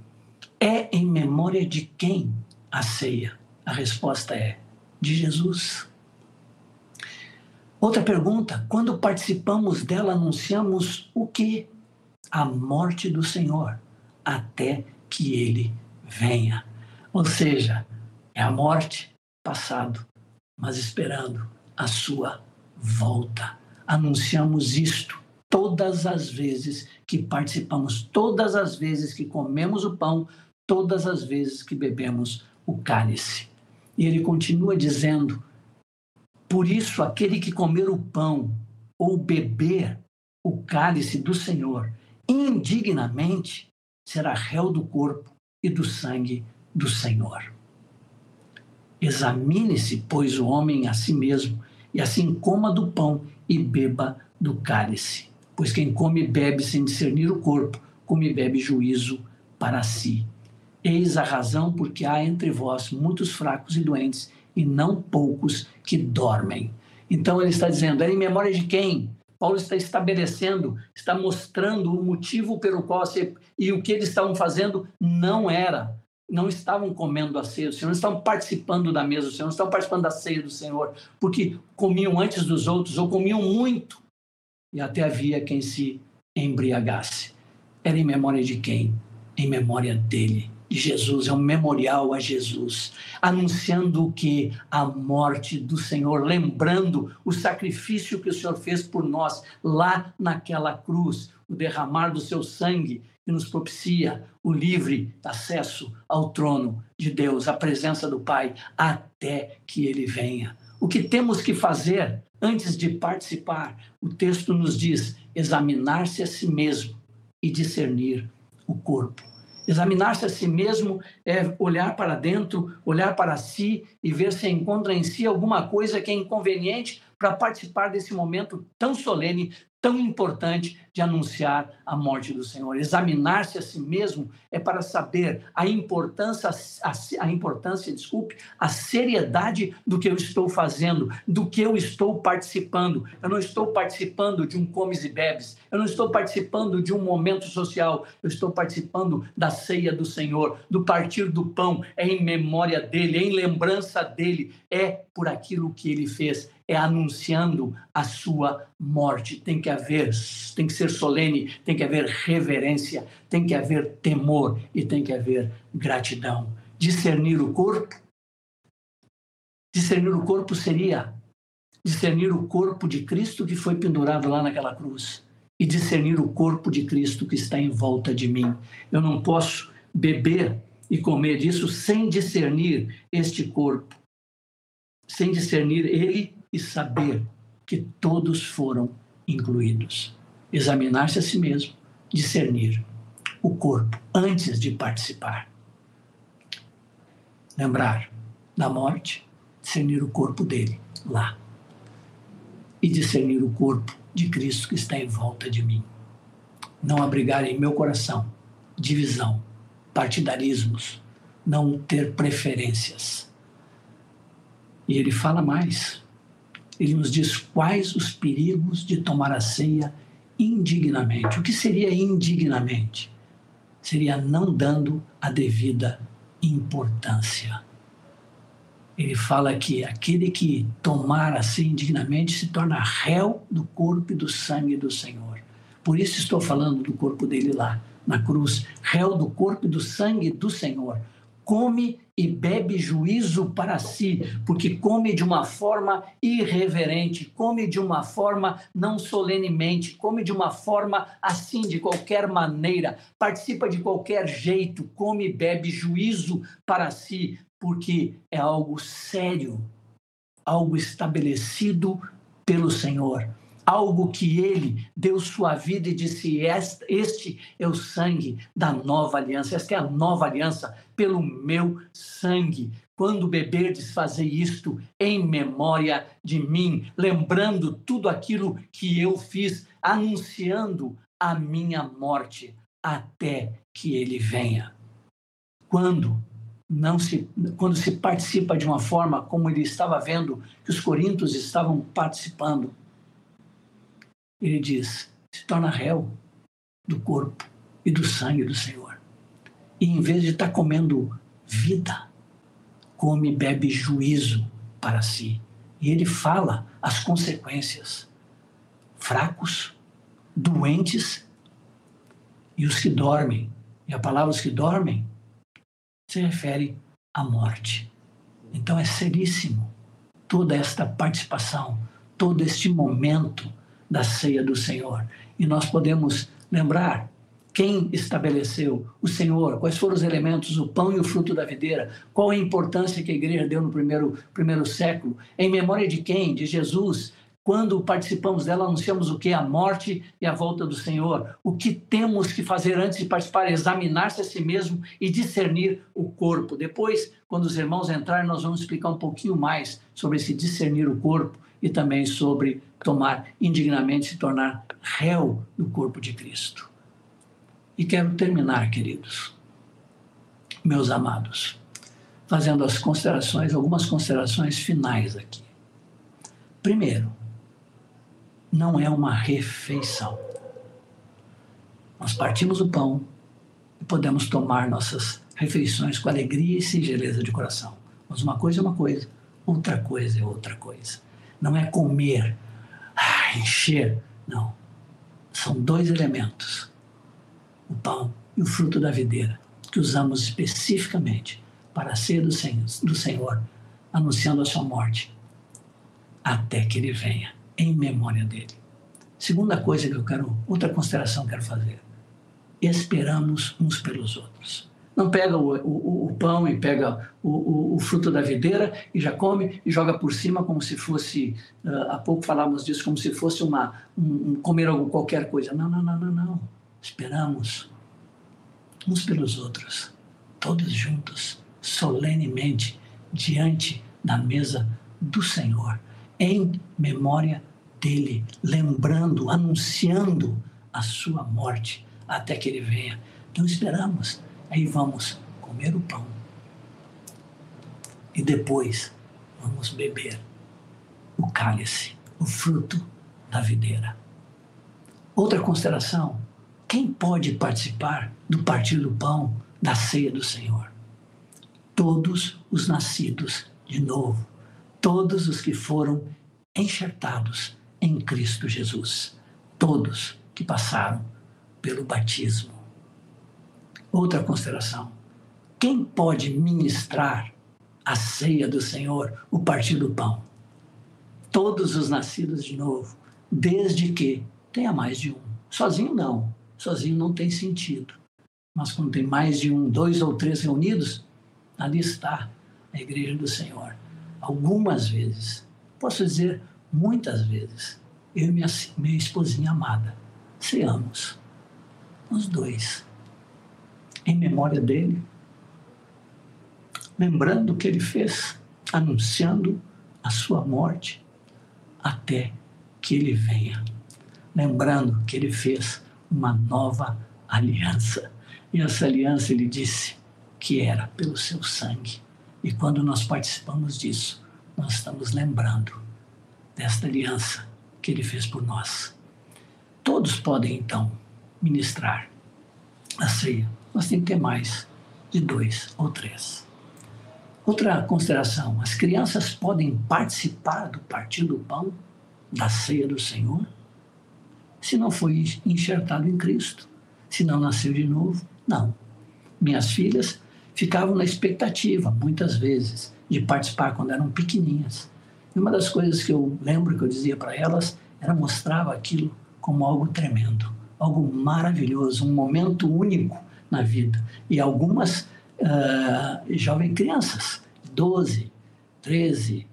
É em memória de quem a ceia? A resposta é: de Jesus. Outra pergunta: quando participamos dela, anunciamos o que? A morte do Senhor, até que ele venha. Ou seja, é a morte passado, mas esperando a sua volta. Anunciamos isto todas as vezes que participamos, todas as vezes que comemos o pão, todas as vezes que bebemos o cálice. E ele continua dizendo: Por isso, aquele que comer o pão ou beber o cálice do Senhor indignamente será réu do corpo e do sangue do Senhor. Examine-se, pois, o homem a si mesmo, e assim coma do pão e beba do cálice. Pois quem come e bebe sem discernir o corpo, come e bebe juízo para si. Eis a razão porque há entre vós muitos fracos e doentes, e não poucos que dormem. Então ele está dizendo: é em memória de quem? Paulo está estabelecendo, está mostrando o motivo pelo qual e o que eles estavam fazendo não era, não estavam comendo a ceia do Senhor, não estavam participando da mesa do Senhor, não estavam participando da ceia do Senhor, porque comiam antes dos outros ou comiam muito e até havia quem se embriagasse. Era em memória de quem? Em memória dele de Jesus, é um memorial a Jesus, anunciando o que? A morte do Senhor, lembrando o sacrifício que o Senhor fez por nós lá naquela cruz, o derramar do seu sangue que nos propicia o livre acesso ao trono de Deus, à presença do Pai, até que ele venha. O que temos que fazer antes de participar? O texto nos diz: examinar-se a si mesmo e discernir o corpo Examinar-se a si mesmo é olhar para dentro, olhar para si e ver se encontra em si alguma coisa que é inconveniente para participar desse momento tão solene, tão importante de anunciar a morte do Senhor. Examinar-se a si mesmo é para saber a importância, a, a, importância, desculpe, a seriedade do que eu estou fazendo, do que eu estou participando. Eu não estou participando de um comes e bebes, eu não estou participando de um momento social, eu estou participando da ceia do Senhor, do partir do pão, é em memória dele, é em lembrança dele, é por aquilo que ele fez é anunciando a sua morte. Tem que haver, tem que ser solene, tem que haver reverência, tem que haver temor e tem que haver gratidão. Discernir o corpo. Discernir o corpo seria discernir o corpo de Cristo que foi pendurado lá naquela cruz e discernir o corpo de Cristo que está em volta de mim. Eu não posso beber e comer disso sem discernir este corpo, sem discernir ele e saber que todos foram incluídos. Examinar-se a si mesmo, discernir o corpo antes de participar. Lembrar da morte, discernir o corpo dele lá. E discernir o corpo de Cristo que está em volta de mim. Não abrigar em meu coração divisão, partidarismos, não ter preferências. E ele fala mais ele nos diz quais os perigos de tomar a ceia indignamente. O que seria indignamente? Seria não dando a devida importância. Ele fala que aquele que tomar a ceia indignamente se torna réu do corpo e do sangue do Senhor. Por isso estou falando do corpo dele lá, na cruz, réu do corpo e do sangue do Senhor. Come e bebe juízo para si, porque come de uma forma irreverente, come de uma forma não solenemente, come de uma forma assim, de qualquer maneira, participa de qualquer jeito, come e bebe juízo para si, porque é algo sério, algo estabelecido pelo Senhor algo que ele deu sua vida e disse: Este é o sangue da nova aliança, esta é a nova aliança pelo meu sangue. Quando beberdes, fazei isto em memória de mim, lembrando tudo aquilo que eu fiz, anunciando a minha morte até que ele venha. Quando não se quando se participa de uma forma como ele estava vendo que os coríntios estavam participando, ele diz: se torna réu do corpo e do sangue do Senhor. E em vez de estar tá comendo vida, come e bebe juízo para si. E ele fala as consequências. Fracos, doentes e os que dormem. E a palavra os que dormem se refere à morte. Então é seríssimo toda esta participação, todo este momento da ceia do Senhor. E nós podemos lembrar quem estabeleceu o Senhor, quais foram os elementos, o pão e o fruto da videira, qual a importância que a igreja deu no primeiro, primeiro século, em memória de quem? De Jesus. Quando participamos dela, anunciamos o que? A morte e a volta do Senhor. O que temos que fazer antes de participar? Examinar-se a si mesmo e discernir o corpo. Depois, quando os irmãos entrarem, nós vamos explicar um pouquinho mais sobre esse discernir o corpo e também sobre tomar indignamente, se tornar réu do corpo de Cristo. E quero terminar, queridos, meus amados, fazendo as considerações, algumas considerações finais aqui. Primeiro, não é uma refeição. Nós partimos o pão e podemos tomar nossas refeições com alegria e singeleza de coração. Mas uma coisa é uma coisa, outra coisa é outra coisa. Não é comer, ah, encher, não. São dois elementos: o pão e o fruto da videira, que usamos especificamente para ceia do Senhor, do Senhor, anunciando a sua morte, até que ele venha, em memória dele. Segunda coisa que eu quero, outra consideração que eu quero fazer: esperamos uns pelos outros. Não pega o, o, o pão e pega o, o, fruto da videira e já come e joga por cima como se fosse, uh, há pouco falávamos disso, como se fosse uma, um, um comer algo, qualquer coisa. Não, não, não, não, não. Esperamos uns pelos outros, todos juntos, solenemente, diante da mesa do Senhor, em memória dele, lembrando, anunciando a sua morte até que ele venha. Então esperamos Aí vamos comer o pão. E depois vamos beber o cálice, o fruto da videira. Outra consideração: quem pode participar do partir do pão da ceia do Senhor? Todos os nascidos de novo, todos os que foram enxertados em Cristo Jesus, todos que passaram pelo batismo. Outra consideração: quem pode ministrar a ceia do Senhor, o partir do pão? Todos os nascidos de novo, desde que tenha mais de um. Sozinho não, sozinho não tem sentido. Mas quando tem mais de um, dois ou três reunidos, ali está a igreja do Senhor. Algumas vezes, posso dizer muitas vezes, eu e minha, minha esposinha amada, ceamos, os dois em memória dele, lembrando o que ele fez, anunciando a sua morte até que ele venha, lembrando que ele fez uma nova aliança. E essa aliança ele disse que era pelo seu sangue. E quando nós participamos disso, nós estamos lembrando desta aliança que ele fez por nós. Todos podem então ministrar a ceia nós temos que ter mais de dois ou três. Outra consideração: as crianças podem participar do partir do pão, da ceia do Senhor, se não foi enxertado em Cristo, se não nasceu de novo. Não. Minhas filhas ficavam na expectativa, muitas vezes, de participar quando eram pequeninhas. E uma das coisas que eu lembro que eu dizia para elas era mostrava aquilo como algo tremendo, algo maravilhoso, um momento único na vida. E algumas uh, jovens crianças, 12, 13,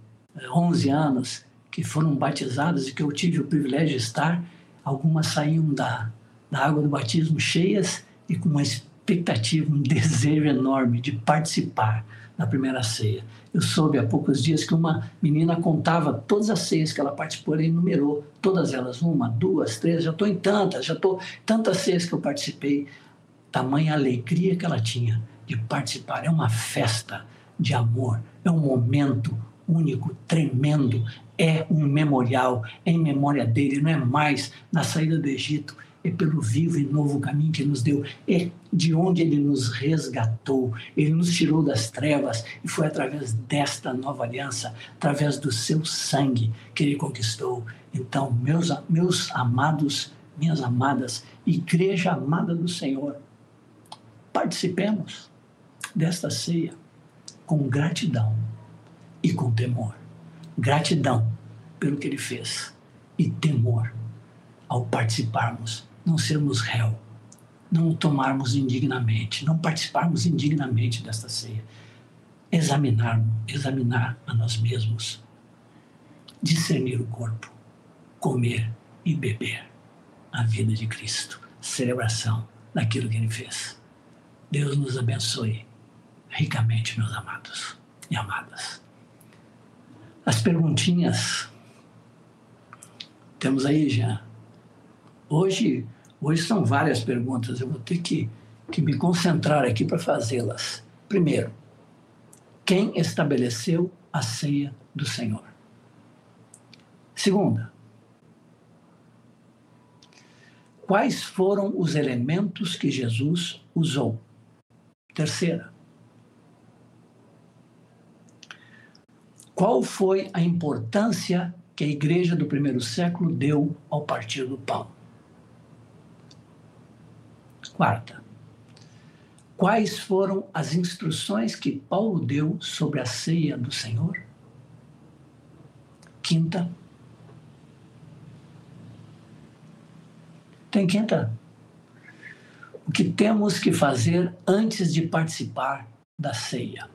11 anos, que foram batizadas e que eu tive o privilégio de estar, algumas saíam da, da água do batismo cheias e com uma expectativa, um (laughs) desejo enorme de participar da primeira ceia. Eu soube há poucos dias que uma menina contava todas as ceias que ela participou, e numerou todas elas, uma, duas, três, já estou em tantas, já estou tantas ceias que eu participei tamanha alegria que ela tinha de participar. É uma festa de amor, é um momento único, tremendo, é um memorial, é em memória dele, não é mais na saída do Egito, é pelo vivo e novo caminho que nos deu, é de onde ele nos resgatou, ele nos tirou das trevas e foi através desta nova aliança, através do seu sangue que ele conquistou. Então, meus, meus amados, minhas amadas, igreja amada do Senhor, participemos desta ceia com gratidão e com temor. Gratidão pelo que ele fez e temor ao participarmos, não sermos réu, não tomarmos indignamente, não participarmos indignamente desta ceia. Examinar, examinar a nós mesmos, discernir o corpo, comer e beber a vida de Cristo, celebração daquilo que ele fez. Deus nos abençoe ricamente, meus amados e amadas. As perguntinhas temos aí já. Hoje, hoje são várias perguntas, eu vou ter que, que me concentrar aqui para fazê-las. Primeiro, quem estabeleceu a ceia do Senhor? Segunda, Quais foram os elementos que Jesus usou? Terceira, qual foi a importância que a igreja do primeiro século deu ao partir do pão? Quarta, quais foram as instruções que Paulo deu sobre a ceia do Senhor? Quinta, tem quinta. O que temos que fazer antes de participar da ceia?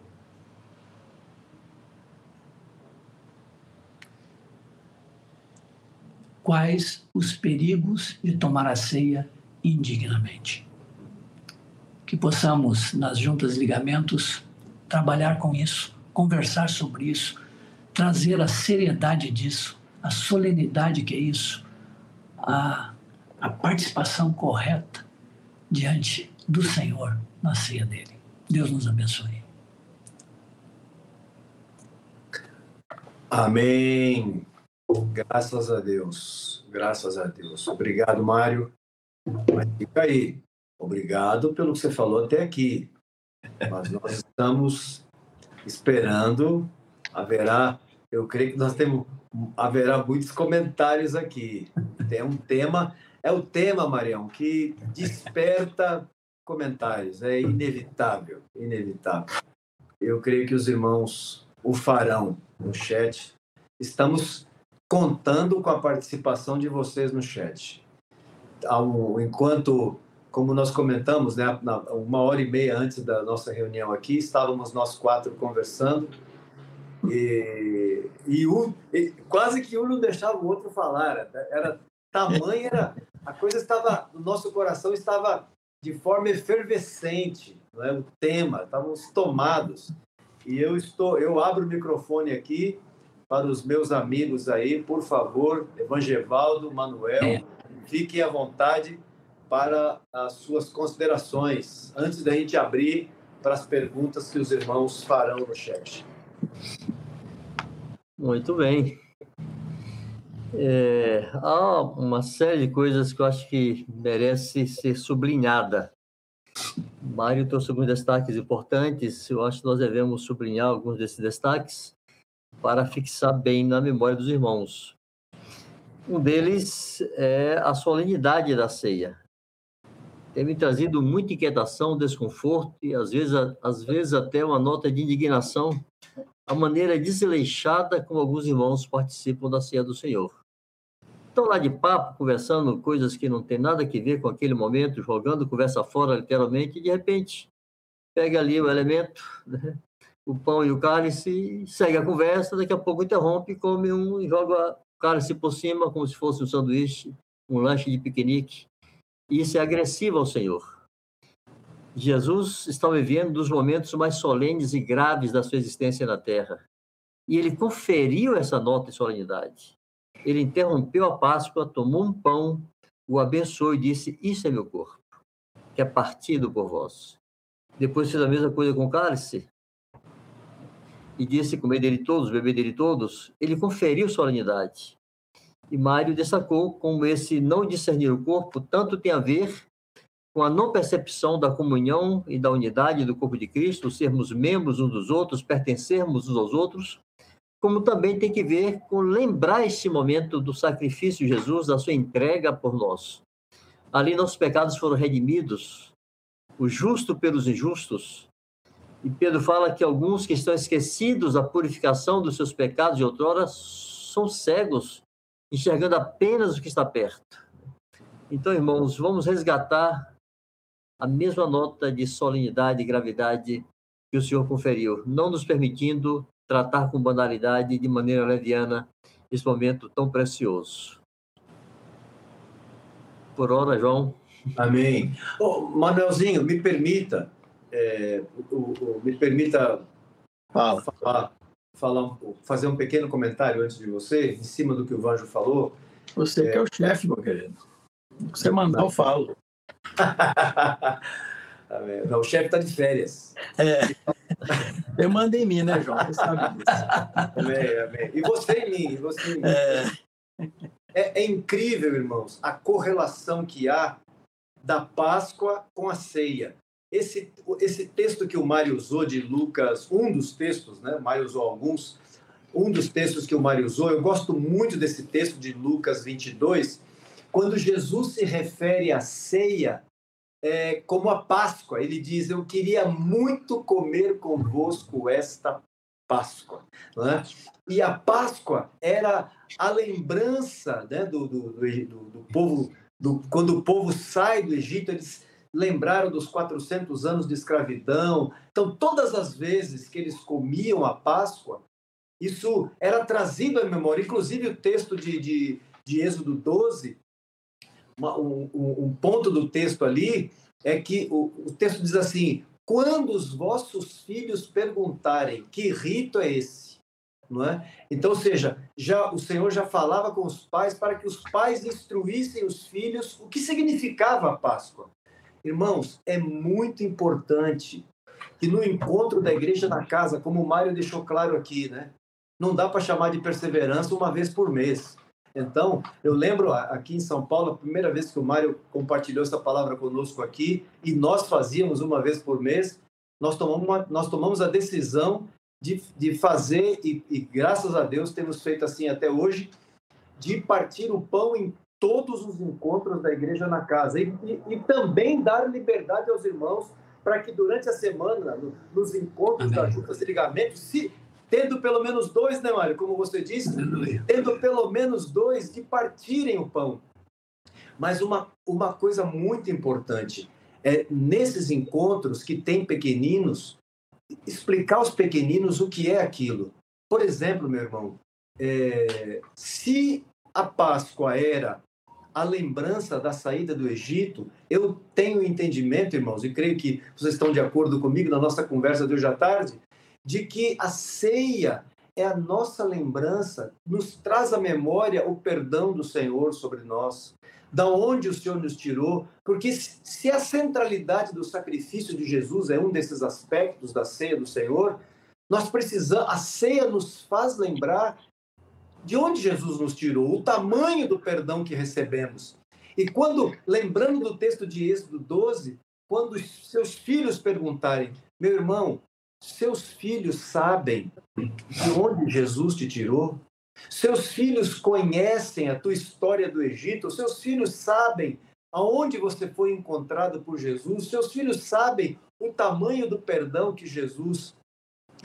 Quais os perigos de tomar a ceia indignamente? Que possamos, nas juntas ligamentos, trabalhar com isso, conversar sobre isso, trazer a seriedade disso, a solenidade que é isso, a, a participação correta diante do Senhor na ceia dele. Deus nos abençoe. Amém. Graças a Deus. Graças a Deus. Obrigado, Mário. Mas fica aí. Obrigado pelo que você falou até aqui. Mas nós estamos esperando. Haverá, eu creio que nós temos, haverá muitos comentários aqui. Tem um tema, é o tema, Marião, que desperta (laughs) comentários. É inevitável, inevitável. Eu creio que os irmãos o farão no chat. Estamos contando com a participação de vocês no chat. Enquanto, como nós comentamos, né, uma hora e meia antes da nossa reunião aqui, estávamos nós quatro conversando e, e, um, e quase que um não deixava o outro falar. Era tamanha, era, a coisa estava, o nosso coração estava de forma efervescente, não é? o tema, estávamos tomados. E eu estou, eu abro o microfone aqui para os meus amigos aí, por favor, Evangevaldo, Manuel, é. fiquem à vontade para as suas considerações, antes da gente abrir para as perguntas que os irmãos farão no chat. Muito bem. É, há uma série de coisas que eu acho que merece ser sublinhada. Mário trouxe alguns destaques importantes, eu acho que nós devemos sublinhar alguns desses destaques para fixar bem na memória dos irmãos. Um deles é a solenidade da ceia. Tem me trazido muita inquietação, desconforto e às vezes, às vezes até uma nota de indignação a maneira desleixada como alguns irmãos participam da ceia do Senhor. Estão lá de papo, conversando coisas que não tem nada a ver com aquele momento, jogando conversa fora, literalmente, e de repente pega ali o elemento, né? o pão e o cálice, segue a conversa, daqui a pouco interrompe, come um e joga o cálice por cima como se fosse um sanduíche, um lanche de piquenique. Isso é agressivo ao Senhor. Jesus está vivendo dos momentos mais solenes e graves da sua existência na Terra. E ele conferiu essa nota de solenidade. Ele interrompeu a Páscoa, tomou um pão, o abençoou e disse: Isso é meu corpo, que é partido por vós. Depois fez a mesma coisa com o cálice, e disse comer dele todos, beber dele todos, ele conferiu solenidade. E Mário destacou como esse não discernir o corpo tanto tem a ver com a não percepção da comunhão e da unidade do corpo de Cristo, sermos membros uns dos outros, pertencermos uns aos outros, como também tem que ver com lembrar este momento do sacrifício de Jesus, da sua entrega por nós. Ali nossos pecados foram redimidos, o justo pelos injustos, e Pedro fala que alguns que estão esquecidos da purificação dos seus pecados de outrora são cegos, enxergando apenas o que está perto. Então, irmãos, vamos resgatar a mesma nota de solenidade e gravidade que o Senhor conferiu, não nos permitindo tratar com banalidade de maneira leviana esse momento tão precioso. Por hora, João. Amém. Oh, Manuelzinho, me permita é, o, o, me permita Fala. falar, falar, fazer um pequeno comentário antes de você, em cima do que o Vanjo falou. Você é... que é o chefe, meu querido. Você mandar, eu falo. (laughs) Não, o chefe está de férias. É. Eu mando em mim, né, João? Você sabe disso. Amém, amém. E você em mim, você em mim. É. É, é incrível, irmãos, a correlação que há da Páscoa com a ceia. Esse, esse texto que o Mário usou de Lucas, um dos textos, né? O Mário usou alguns, um dos textos que o Mário usou, eu gosto muito desse texto de Lucas 22, quando Jesus se refere à ceia é, como a Páscoa. Ele diz: Eu queria muito comer convosco esta Páscoa. Né? E a Páscoa era a lembrança né, do, do, do, do povo, do, quando o povo sai do Egito, eles lembraram dos 400 anos de escravidão. Então, todas as vezes que eles comiam a Páscoa, isso era trazido à memória. Inclusive, o texto de, de, de Êxodo 12, uma, um, um, ponto do texto ali é que o, o texto diz assim: quando os vossos filhos perguntarem que rito é esse, não é? Então, ou seja, já o Senhor já falava com os pais para que os pais instruíssem os filhos o que significava a Páscoa. Irmãos, é muito importante que no encontro da igreja na casa, como o Mário deixou claro aqui, né? Não dá para chamar de perseverança uma vez por mês. Então, eu lembro aqui em São Paulo, a primeira vez que o Mário compartilhou essa palavra conosco aqui, e nós fazíamos uma vez por mês, nós tomamos, uma, nós tomamos a decisão de, de fazer, e, e graças a Deus temos feito assim até hoje, de partir o pão em todos os encontros da igreja na casa e, e, e também dar liberdade aos irmãos para que durante a semana, no, nos encontros Amém. da Junta de Ligamento, se, tendo pelo menos dois, né, Mário? Como você disse, tendo pelo menos dois de partirem o pão. Mas uma, uma coisa muito importante é nesses encontros que tem pequeninos, explicar aos pequeninos o que é aquilo. Por exemplo, meu irmão, é, se a Páscoa era a lembrança da saída do Egito, eu tenho entendimento, irmãos, e creio que vocês estão de acordo comigo na nossa conversa de hoje à tarde, de que a ceia é a nossa lembrança, nos traz à memória o perdão do Senhor sobre nós, da onde o Senhor nos tirou, porque se a centralidade do sacrifício de Jesus é um desses aspectos da ceia do Senhor, nós precisamos, a ceia nos faz lembrar de onde Jesus nos tirou, o tamanho do perdão que recebemos. E quando, lembrando do texto de Êxodo 12, quando seus filhos perguntarem, meu irmão, seus filhos sabem de onde Jesus te tirou? Seus filhos conhecem a tua história do Egito? Seus filhos sabem aonde você foi encontrado por Jesus? Seus filhos sabem o tamanho do perdão que Jesus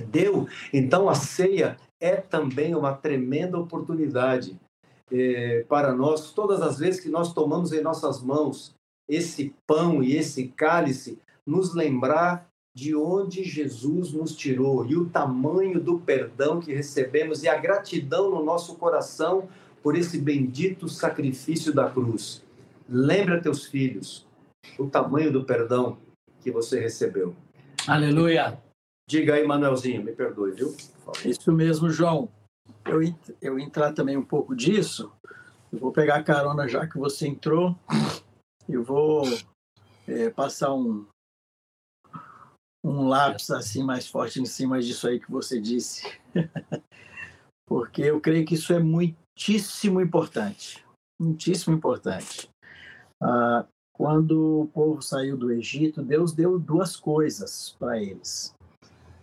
deu? Então a ceia é também uma tremenda oportunidade é, para nós, todas as vezes que nós tomamos em nossas mãos esse pão e esse cálice, nos lembrar de onde Jesus nos tirou e o tamanho do perdão que recebemos e a gratidão no nosso coração por esse bendito sacrifício da cruz. Lembra teus filhos o tamanho do perdão que você recebeu. Aleluia. Diga aí, Manuelzinho, me perdoe, viu? Isso mesmo, João. Eu, eu entrar também um pouco disso. Eu vou pegar a carona já que você entrou. Eu vou é, passar um, um lápis assim mais forte em cima disso aí que você disse. (laughs) Porque eu creio que isso é muitíssimo importante. Muitíssimo importante. Ah, quando o povo saiu do Egito, Deus deu duas coisas para eles.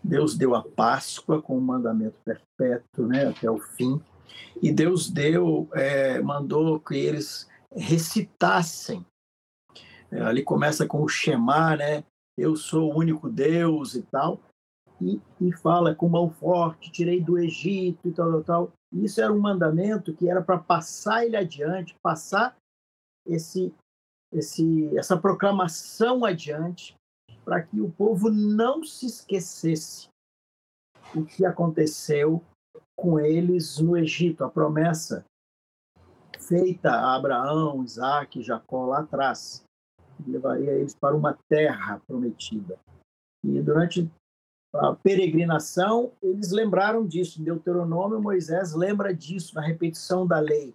Deus deu a Páscoa com o mandamento perpétuo, né, até o fim. E Deus deu, é, mandou que eles recitassem. É, ali começa com o Shema, né? Eu sou o único Deus e tal. E, e fala com mão forte, tirei do Egito e tal, tal, tal. Isso era um mandamento que era para passar ele adiante, passar esse, esse, essa proclamação adiante para que o povo não se esquecesse o que aconteceu com eles no Egito, a promessa feita a Abraão, Isaac Jacó lá atrás, levaria eles para uma terra prometida. E durante a peregrinação, eles lembraram disso. Em Deuteronômio, Moisés lembra disso na repetição da lei.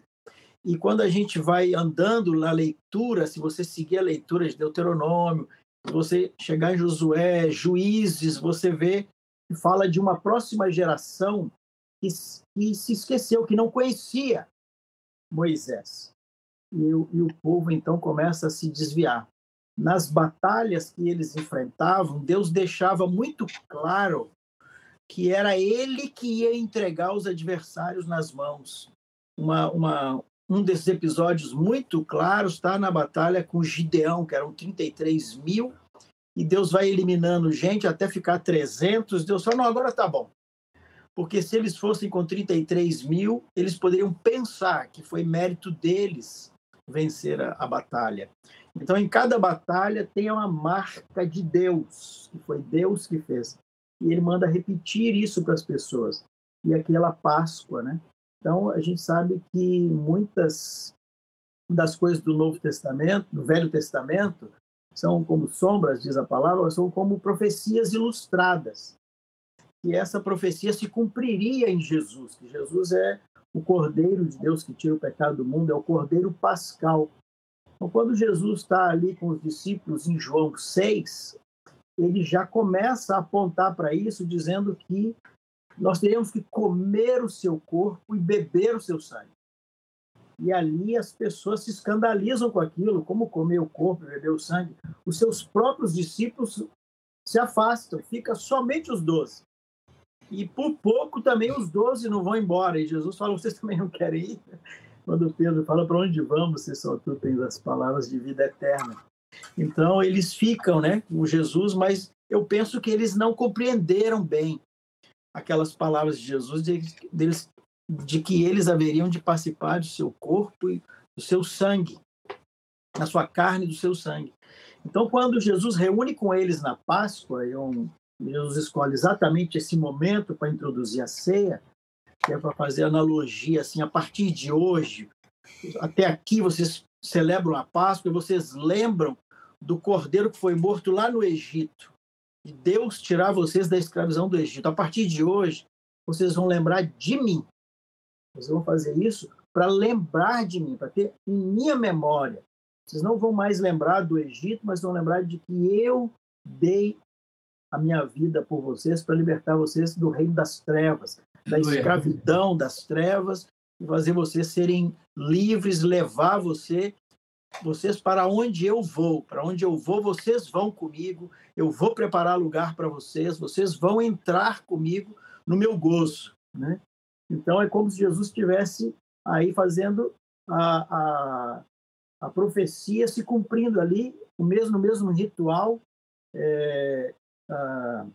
E quando a gente vai andando na leitura, se você seguir a leitura de Deuteronômio, você chegar em Josué, Juízes, você vê que fala de uma próxima geração que, que se esqueceu, que não conhecia Moisés. E, e o povo então começa a se desviar. Nas batalhas que eles enfrentavam, Deus deixava muito claro que era ele que ia entregar os adversários nas mãos. Uma, uma, um desses episódios muito claros está na batalha com Gideão, que eram 33 mil, e Deus vai eliminando gente até ficar 300. Deus fala: não, agora tá bom. Porque se eles fossem com 33 mil, eles poderiam pensar que foi mérito deles vencer a, a batalha. Então, em cada batalha tem uma marca de Deus, que foi Deus que fez. E ele manda repetir isso para as pessoas. E aquela Páscoa, né? Então, a gente sabe que muitas das coisas do Novo Testamento, do Velho Testamento, são como sombras, diz a palavra, são como profecias ilustradas. E essa profecia se cumpriria em Jesus, que Jesus é o Cordeiro de Deus que tira o pecado do mundo, é o Cordeiro Pascal. Então, quando Jesus está ali com os discípulos em João 6, ele já começa a apontar para isso, dizendo que nós teríamos que comer o seu corpo e beber o seu sangue. E ali as pessoas se escandalizam com aquilo, como comer o corpo e beber o sangue. Os seus próprios discípulos se afastam, fica somente os doze. E por pouco também os doze não vão embora. E Jesus fala: vocês também não querem ir? Quando Pedro fala: para onde vamos se só tu tens as palavras de vida eterna? Então eles ficam né, com Jesus, mas eu penso que eles não compreenderam bem aquelas palavras de Jesus de, de, de que eles haveriam de participar do seu corpo e do seu sangue, da sua carne e do seu sangue. Então, quando Jesus reúne com eles na Páscoa, e um, Jesus escolhe exatamente esse momento para introduzir a ceia, que é para fazer analogia assim, a partir de hoje, até aqui vocês celebram a Páscoa e vocês lembram do cordeiro que foi morto lá no Egito de Deus tirar vocês da escravidão do Egito. A partir de hoje, vocês vão lembrar de mim. Vocês vão fazer isso para lembrar de mim, para ter em minha memória. Vocês não vão mais lembrar do Egito, mas vão lembrar de que eu dei a minha vida por vocês para libertar vocês do reino das trevas, da escravidão das trevas e fazer vocês serem livres, levar você vocês para onde eu vou, para onde eu vou, vocês vão comigo, eu vou preparar lugar para vocês, vocês vão entrar comigo no meu gozo, né? Então é como se Jesus estivesse aí fazendo a, a, a profecia se cumprindo ali, o mesmo mesmo ritual, é, a,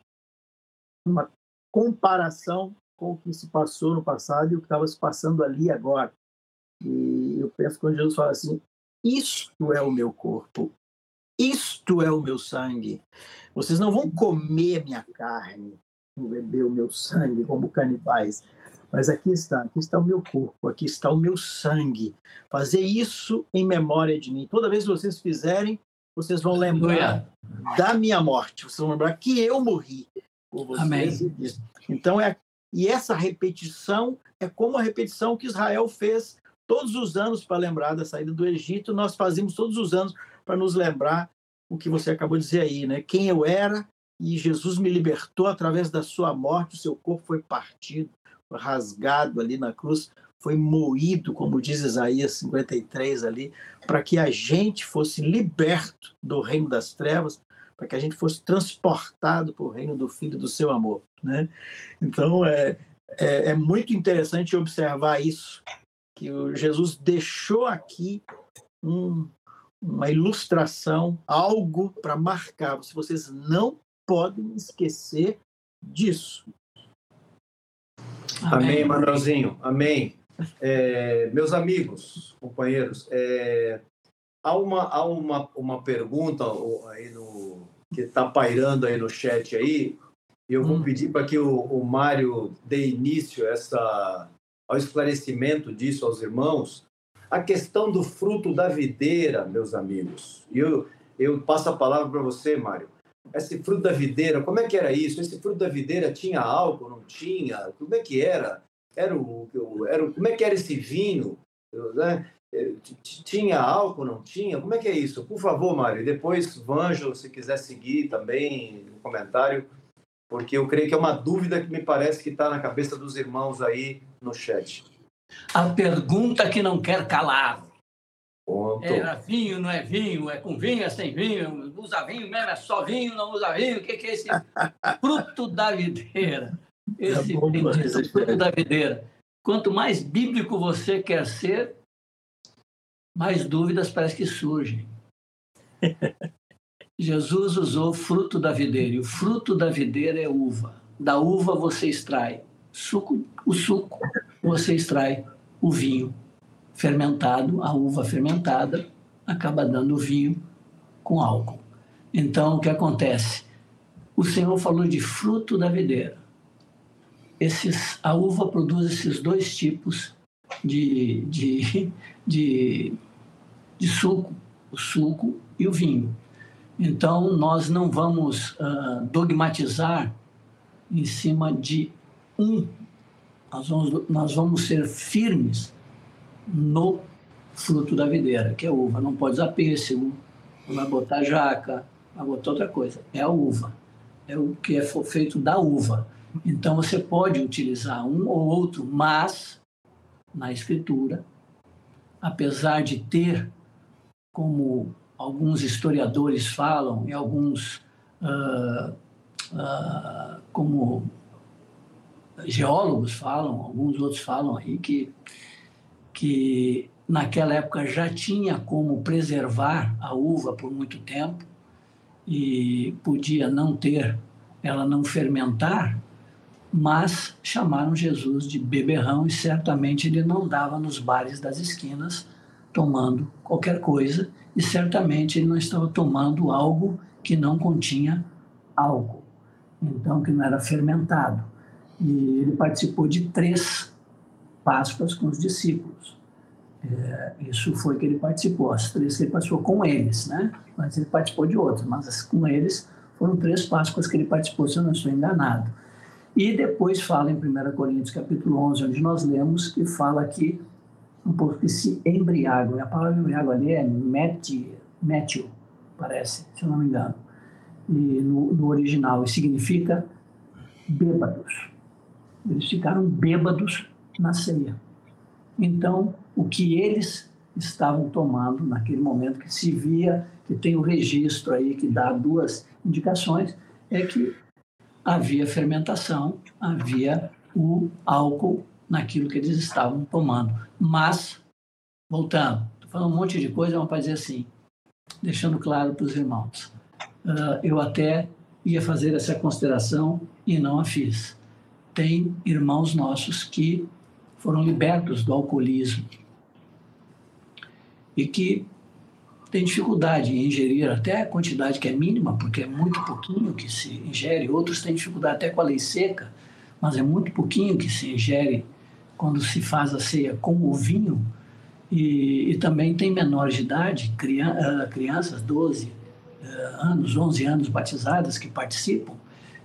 uma comparação com o que se passou no passado e o que estava se passando ali agora. E eu penso quando Jesus fala assim, isto é o meu corpo, isto é o meu sangue. Vocês não vão comer minha carne, beber o meu sangue como canibais. Mas aqui está, aqui está o meu corpo, aqui está o meu sangue. Fazer isso em memória de mim. Toda vez que vocês fizerem, vocês vão lembrar da minha morte. Vocês vão lembrar que eu morri por vocês. Amém. Então é e essa repetição é como a repetição que Israel fez todos os anos para lembrar da saída do Egito, nós fazemos todos os anos para nos lembrar o que você acabou de dizer aí, né? Quem eu era e Jesus me libertou através da sua morte, o seu corpo foi partido, foi rasgado ali na cruz, foi moído, como diz Isaías 53 ali, para que a gente fosse liberto do reino das trevas, para que a gente fosse transportado para o reino do Filho do seu amor, né? Então é, é, é muito interessante observar isso que o Jesus deixou aqui um, uma ilustração, algo para marcar. Se vocês não podem esquecer disso. Amém, Manuelzinho. Amém. É, meus amigos, companheiros, é, há, uma, há uma, uma pergunta aí no, que está pairando aí no chat aí. E eu vou hum. pedir para que o, o Mário dê início a essa, ao esclarecimento disso aos irmãos, a questão do fruto da videira, meus amigos. E eu, eu passo a palavra para você, Mário. Esse fruto da videira, como é que era isso? Esse fruto da videira tinha álcool, não tinha? Como é que era? Era o, era o, como é que era esse vinho? Né? Tinha álcool, não tinha? Como é que é isso? Por favor, Mário. Depois, Vanjo, se quiser seguir também no comentário, porque eu creio que é uma dúvida que me parece que está na cabeça dos irmãos aí no chat. A pergunta que não quer calar. Ponto. Era vinho, não é vinho? É com vinho, é sem vinho? Usa vinho mesmo? É só vinho, não usa vinho? O que, que é esse fruto da videira? Esse É bendito fruto da videira. Quanto mais bíblico você quer ser, mais dúvidas parece que surgem. (laughs) Jesus usou fruto da videira, e o fruto da videira é uva. Da uva você extrai suco, o suco, você extrai o vinho fermentado, a uva fermentada acaba dando vinho com álcool. Então, o que acontece? O Senhor falou de fruto da videira. Esses, a uva produz esses dois tipos de, de, de, de suco, o suco e o vinho. Então, nós não vamos ah, dogmatizar em cima de um. Nós vamos, nós vamos ser firmes no fruto da videira, que é uva. Não pode usar pêssego, não vai botar jaca, vai botar outra coisa. É a uva. É o que é feito da uva. Então, você pode utilizar um ou outro, mas, na escritura, apesar de ter, como alguns historiadores falam, e alguns, ah, ah, como geólogos falam, alguns outros falam aí, que, que naquela época já tinha como preservar a uva por muito tempo e podia não ter, ela não fermentar, mas chamaram Jesus de beberrão e certamente ele não dava nos bares das esquinas tomando qualquer coisa e certamente ele não estava tomando algo que não continha álcool, então que não era fermentado. E ele participou de três Páscoas com os discípulos. É, isso foi que ele participou, as três que ele participou com eles, né? Mas ele participou de outras, mas as com eles foram três Páscoas que ele participou, se eu não estou enganado. E depois fala em 1 Coríntios capítulo 11, onde nós lemos, que fala que um povo que se embriagam. E a palavra embriago ali é metio, parece, se eu não me engano, e no, no original, e significa bêbados. Eles ficaram bêbados na ceia. Então, o que eles estavam tomando naquele momento, que se via, que tem o registro aí, que dá duas indicações, é que havia fermentação, havia o álcool naquilo que eles estavam tomando. Mas, voltando, estou falando um monte de coisa, mas para dizer assim, deixando claro para os irmãos, uh, eu até ia fazer essa consideração e não a fiz. Tem irmãos nossos que foram libertos do alcoolismo e que têm dificuldade em ingerir até a quantidade que é mínima, porque é muito pouquinho que se ingere. Outros têm dificuldade até com a lei seca, mas é muito pouquinho que se ingere quando se faz a ceia com o vinho. E, e também tem menores de idade, criança, crianças, 12 anos, 11 anos batizadas que participam.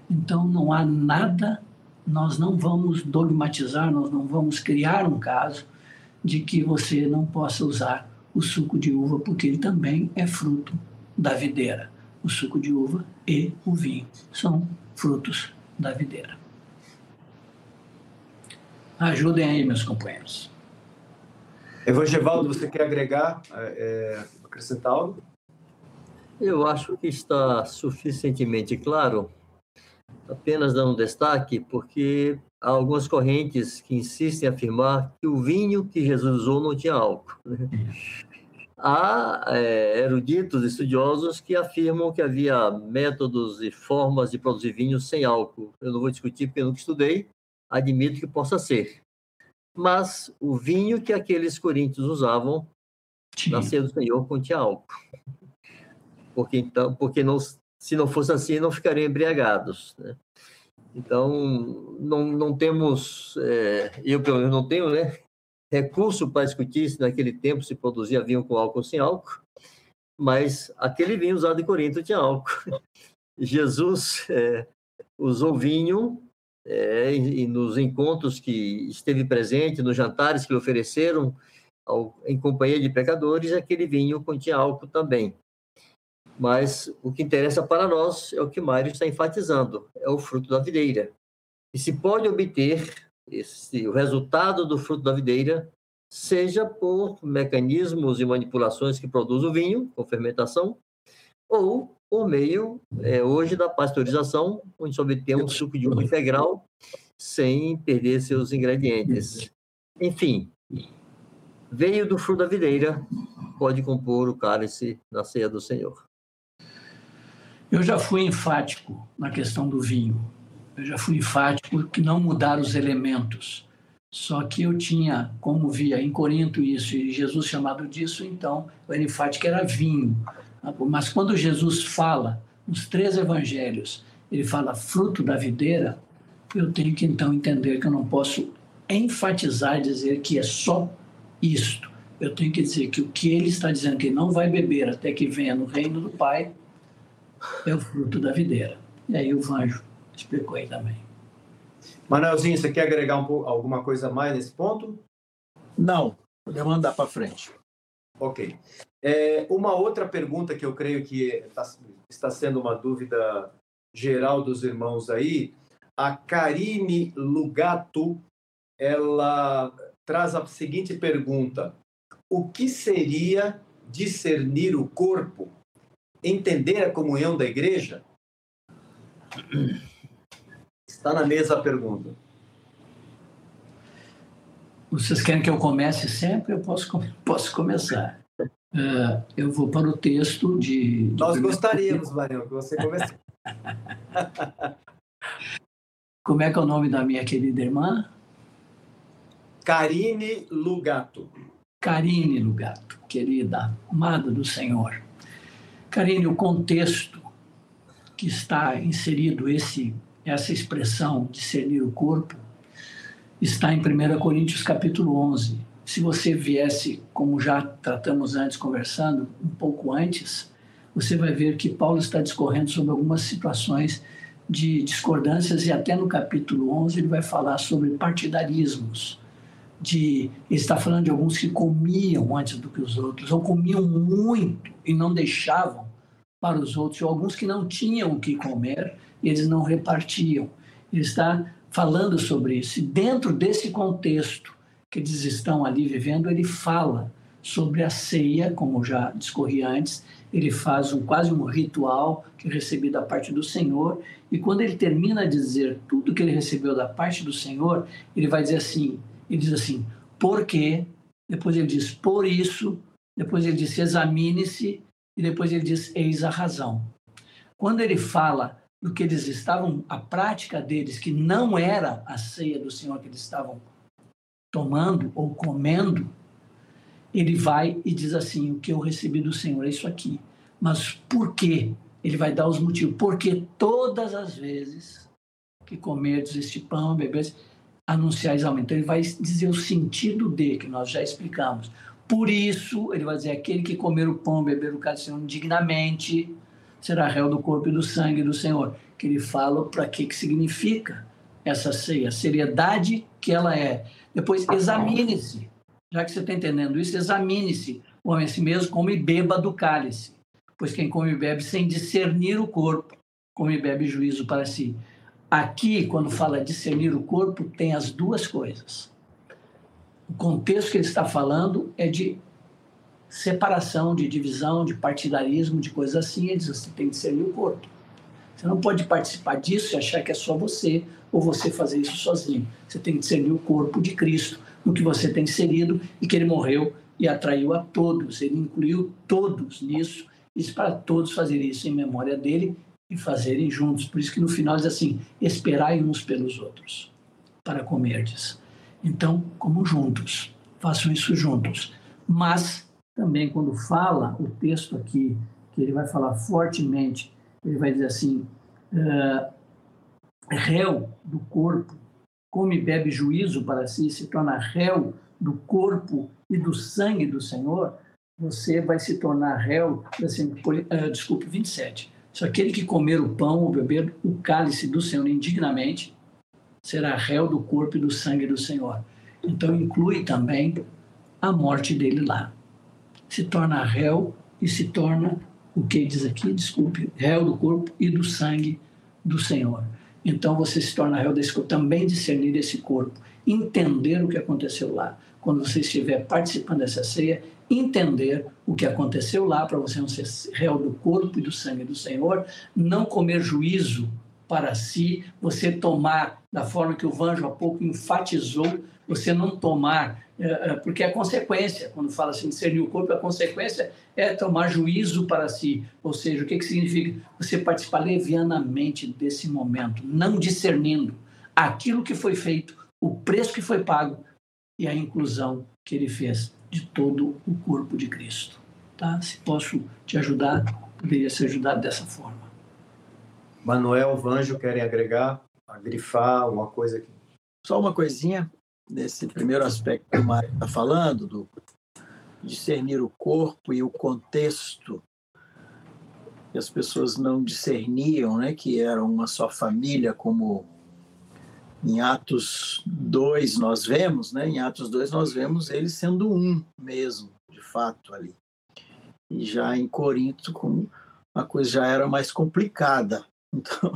Então não há nada, nós não vamos dogmatizar, nós não vamos criar um caso de que você não possa usar o suco de uva, porque ele também é fruto da videira. O suco de uva e o vinho são frutos da videira. Ajudem aí, meus companheiros. Evangevaldo, você quer agregar, é, acrescentar algo? Eu acho que está suficientemente claro, apenas dando um destaque, porque há algumas correntes que insistem em afirmar que o vinho que Jesus usou não tinha álcool. Né? Há é, eruditos estudiosos que afirmam que havia métodos e formas de produzir vinho sem álcool. Eu não vou discutir porque eu nunca estudei, admito que possa ser. Mas o vinho que aqueles coríntios usavam na ceia do Senhor continha álcool porque então porque não se não fosse assim não ficariam embriagados né? Então não, não temos é, eu pelo menos não tenho né recurso para discutir se naquele tempo se produzia vinho com álcool ou sem álcool mas aquele vinho usado em Corinto tinha álcool. (laughs) Jesus é, usou vinho é, e nos encontros que esteve presente nos jantares que lhe ofereceram ao, em companhia de pecadores aquele vinho continha álcool também mas o que interessa para nós é o que Mário está enfatizando, é o fruto da videira. E se pode obter esse, o resultado do fruto da videira, seja por mecanismos e manipulações que produz o vinho, com fermentação, ou por meio, é, hoje, da pasteurização, onde se obtém um suco de uva integral sem perder seus ingredientes. Enfim, veio do fruto da videira, pode compor o cálice na ceia do Senhor. Eu já fui enfático na questão do vinho. Eu já fui enfático que não mudar os elementos. Só que eu tinha, como via em Corinto isso, e Jesus chamado disso, então o enfático era vinho. Mas quando Jesus fala, nos três evangelhos, ele fala fruto da videira, eu tenho que então entender que eu não posso enfatizar e dizer que é só isto. Eu tenho que dizer que o que ele está dizendo que não vai beber até que venha no reino do Pai é o fruto da videira. E aí o Vanjo explicou aí também. Manuelzinho, você quer agregar um pouco, alguma coisa mais nesse ponto? Não, podemos andar para frente. Ok. É, uma outra pergunta que eu creio que tá, está sendo uma dúvida geral dos irmãos aí, a Karine Lugato, ela traz a seguinte pergunta: O que seria discernir o corpo? Entender a comunhão da igreja? Está na mesa a pergunta. Vocês querem que eu comece sempre? Eu posso, posso começar. Uh, eu vou para o texto de. de Nós gostaríamos, Marião, que você comece. (laughs) Como é que é o nome da minha querida irmã? Karine Lugato. Karine Lugato, querida, amada do Senhor. Karine, o contexto que está inserido esse essa expressão discernir o corpo está em 1 Coríntios capítulo 11. Se você viesse, como já tratamos antes, conversando um pouco antes, você vai ver que Paulo está discorrendo sobre algumas situações de discordâncias e até no capítulo 11 ele vai falar sobre partidarismos. De, ele está falando de alguns que comiam antes do que os outros, ou comiam muito e não deixavam para os outros, ou alguns que não tinham o que comer eles não repartiam. Ele está falando sobre isso. E dentro desse contexto que eles estão ali vivendo, ele fala sobre a ceia, como já discorri antes, ele faz um, quase um ritual que recebi da parte do Senhor, e quando ele termina de dizer tudo que ele recebeu da parte do Senhor, ele vai dizer assim, ele diz assim, porque, depois ele diz por isso, depois ele diz examine-se, e depois ele diz eis a razão. Quando ele fala do que eles estavam, a prática deles, que não era a ceia do Senhor que eles estavam tomando ou comendo, ele vai e diz assim: O que eu recebi do Senhor é isso aqui. Mas por quê? Ele vai dar os motivos. Porque todas as vezes que comerdes este pão, beberes, anunciais aumento. Então, ele vai dizer o sentido de, que nós já explicamos. Por isso, ele vai dizer: aquele que comer o pão, beber o cálice indignamente, será réu do corpo e do sangue do Senhor. Que ele fala para que, que significa essa ceia, a seriedade que ela é. Depois, examine-se. Já que você está entendendo isso, examine-se. O homem a si mesmo come e beba do cálice. Pois quem come e bebe sem discernir o corpo, come e bebe juízo para si. Aqui, quando fala discernir o corpo, tem as duas coisas. O contexto que ele está falando é de separação, de divisão, de partidarismo, de coisas assim, ele diz, você tem que discernir o corpo. Você não pode participar disso e achar que é só você ou você fazer isso sozinho. Você tem que discernir o corpo de Cristo, no que você tem inserido e que ele morreu e atraiu a todos. Ele incluiu todos nisso, isso para todos fazerem isso em memória dele e fazerem juntos. Por isso que no final diz assim: esperai uns pelos outros para comerdes. Então, como juntos, façam isso juntos. Mas também quando fala o texto aqui, que ele vai falar fortemente, ele vai dizer assim, uh, réu do corpo, come bebe juízo para si, se torna réu do corpo e do sangue do Senhor, você vai se tornar réu, assim, uh, desculpe, 27. Se aquele que comer o pão ou beber o cálice do Senhor indignamente, será réu do corpo e do sangue do Senhor. Então inclui também a morte dele lá se torna réu e se torna o que diz aqui, desculpe, réu do corpo e do sangue do Senhor. Então você se torna réu desse corpo, também discernir esse corpo. entender o que aconteceu lá. Quando você estiver participando dessa ceia, entender o que aconteceu lá, para você não ser réu do corpo e do sangue do Senhor, não comer juízo para si, você tomar da forma que o Vanjo há pouco enfatizou, você não tomar, eh, eh, porque é consequência, quando fala assim, discernir o corpo, a consequência é tomar juízo para si. Ou seja, o que, que significa? Você participar levianamente desse momento, não discernindo aquilo que foi feito, o preço que foi pago e a inclusão que ele fez de todo o corpo de Cristo. Tá? Se posso te ajudar, poderia ser ajudado dessa forma. Manuel, Vanjo, querem agregar, agrifar uma coisa aqui? Só uma coisinha nesse primeiro aspecto que o Mário está falando, do discernir o corpo e o contexto que as pessoas não discerniam, né, que eram uma só família, como em Atos 2 nós vemos, né, em Atos 2 nós vemos eles sendo um mesmo, de fato, ali. E já em Corinto, como a coisa já era mais complicada. (laughs) Então,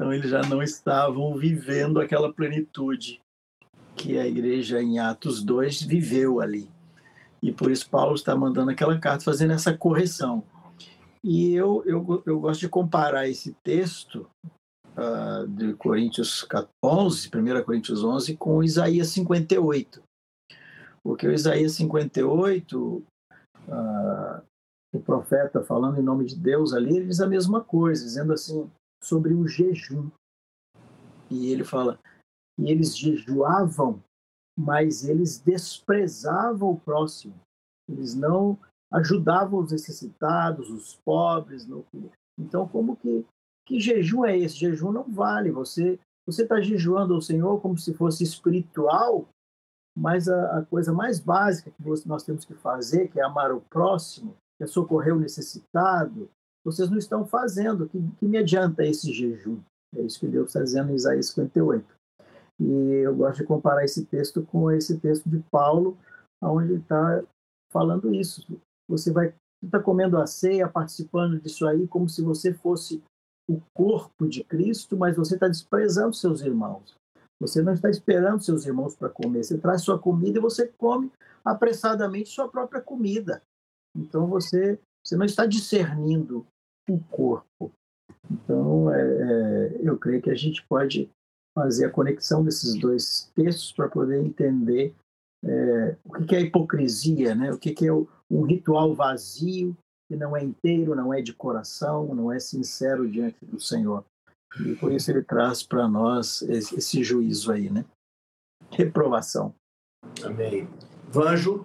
então eles já não estavam vivendo aquela plenitude que a igreja em Atos 2 viveu ali. E por isso Paulo está mandando aquela carta fazendo essa correção. E eu, eu, eu gosto de comparar esse texto uh, de Coríntios 11, 1 Coríntios 11, com Isaías 58. Porque o Isaías 58, uh, ah, o profeta falando em nome de Deus ali, ele diz a mesma coisa, dizendo assim, sobre o jejum. E ele fala, e eles jejuavam, mas eles desprezavam o próximo. Eles não ajudavam os necessitados, os pobres. Não... Então, como que que jejum é esse? Jejum não vale. Você você está jejuando ao Senhor como se fosse espiritual, mas a, a coisa mais básica que nós temos que fazer, que é amar o próximo, é socorrer o necessitado, vocês não estão fazendo. Que, que me adianta esse jejum? É isso que Deus está dizendo em Isaías 58. E eu gosto de comparar esse texto com esse texto de Paulo, onde ele está falando isso. Você vai está comendo a ceia, participando disso aí, como se você fosse o corpo de Cristo, mas você está desprezando seus irmãos. Você não está esperando seus irmãos para comer. Você traz sua comida e você come apressadamente sua própria comida. Então você, você não está discernindo o corpo. Então é, é, eu creio que a gente pode fazer a conexão desses dois textos para poder entender é, o que é hipocrisia, né? o que é um ritual vazio que não é inteiro, não é de coração, não é sincero diante do Senhor. E por isso ele traz para nós esse, esse, juízo aí, né? Reprovação. Amém. Vanjo?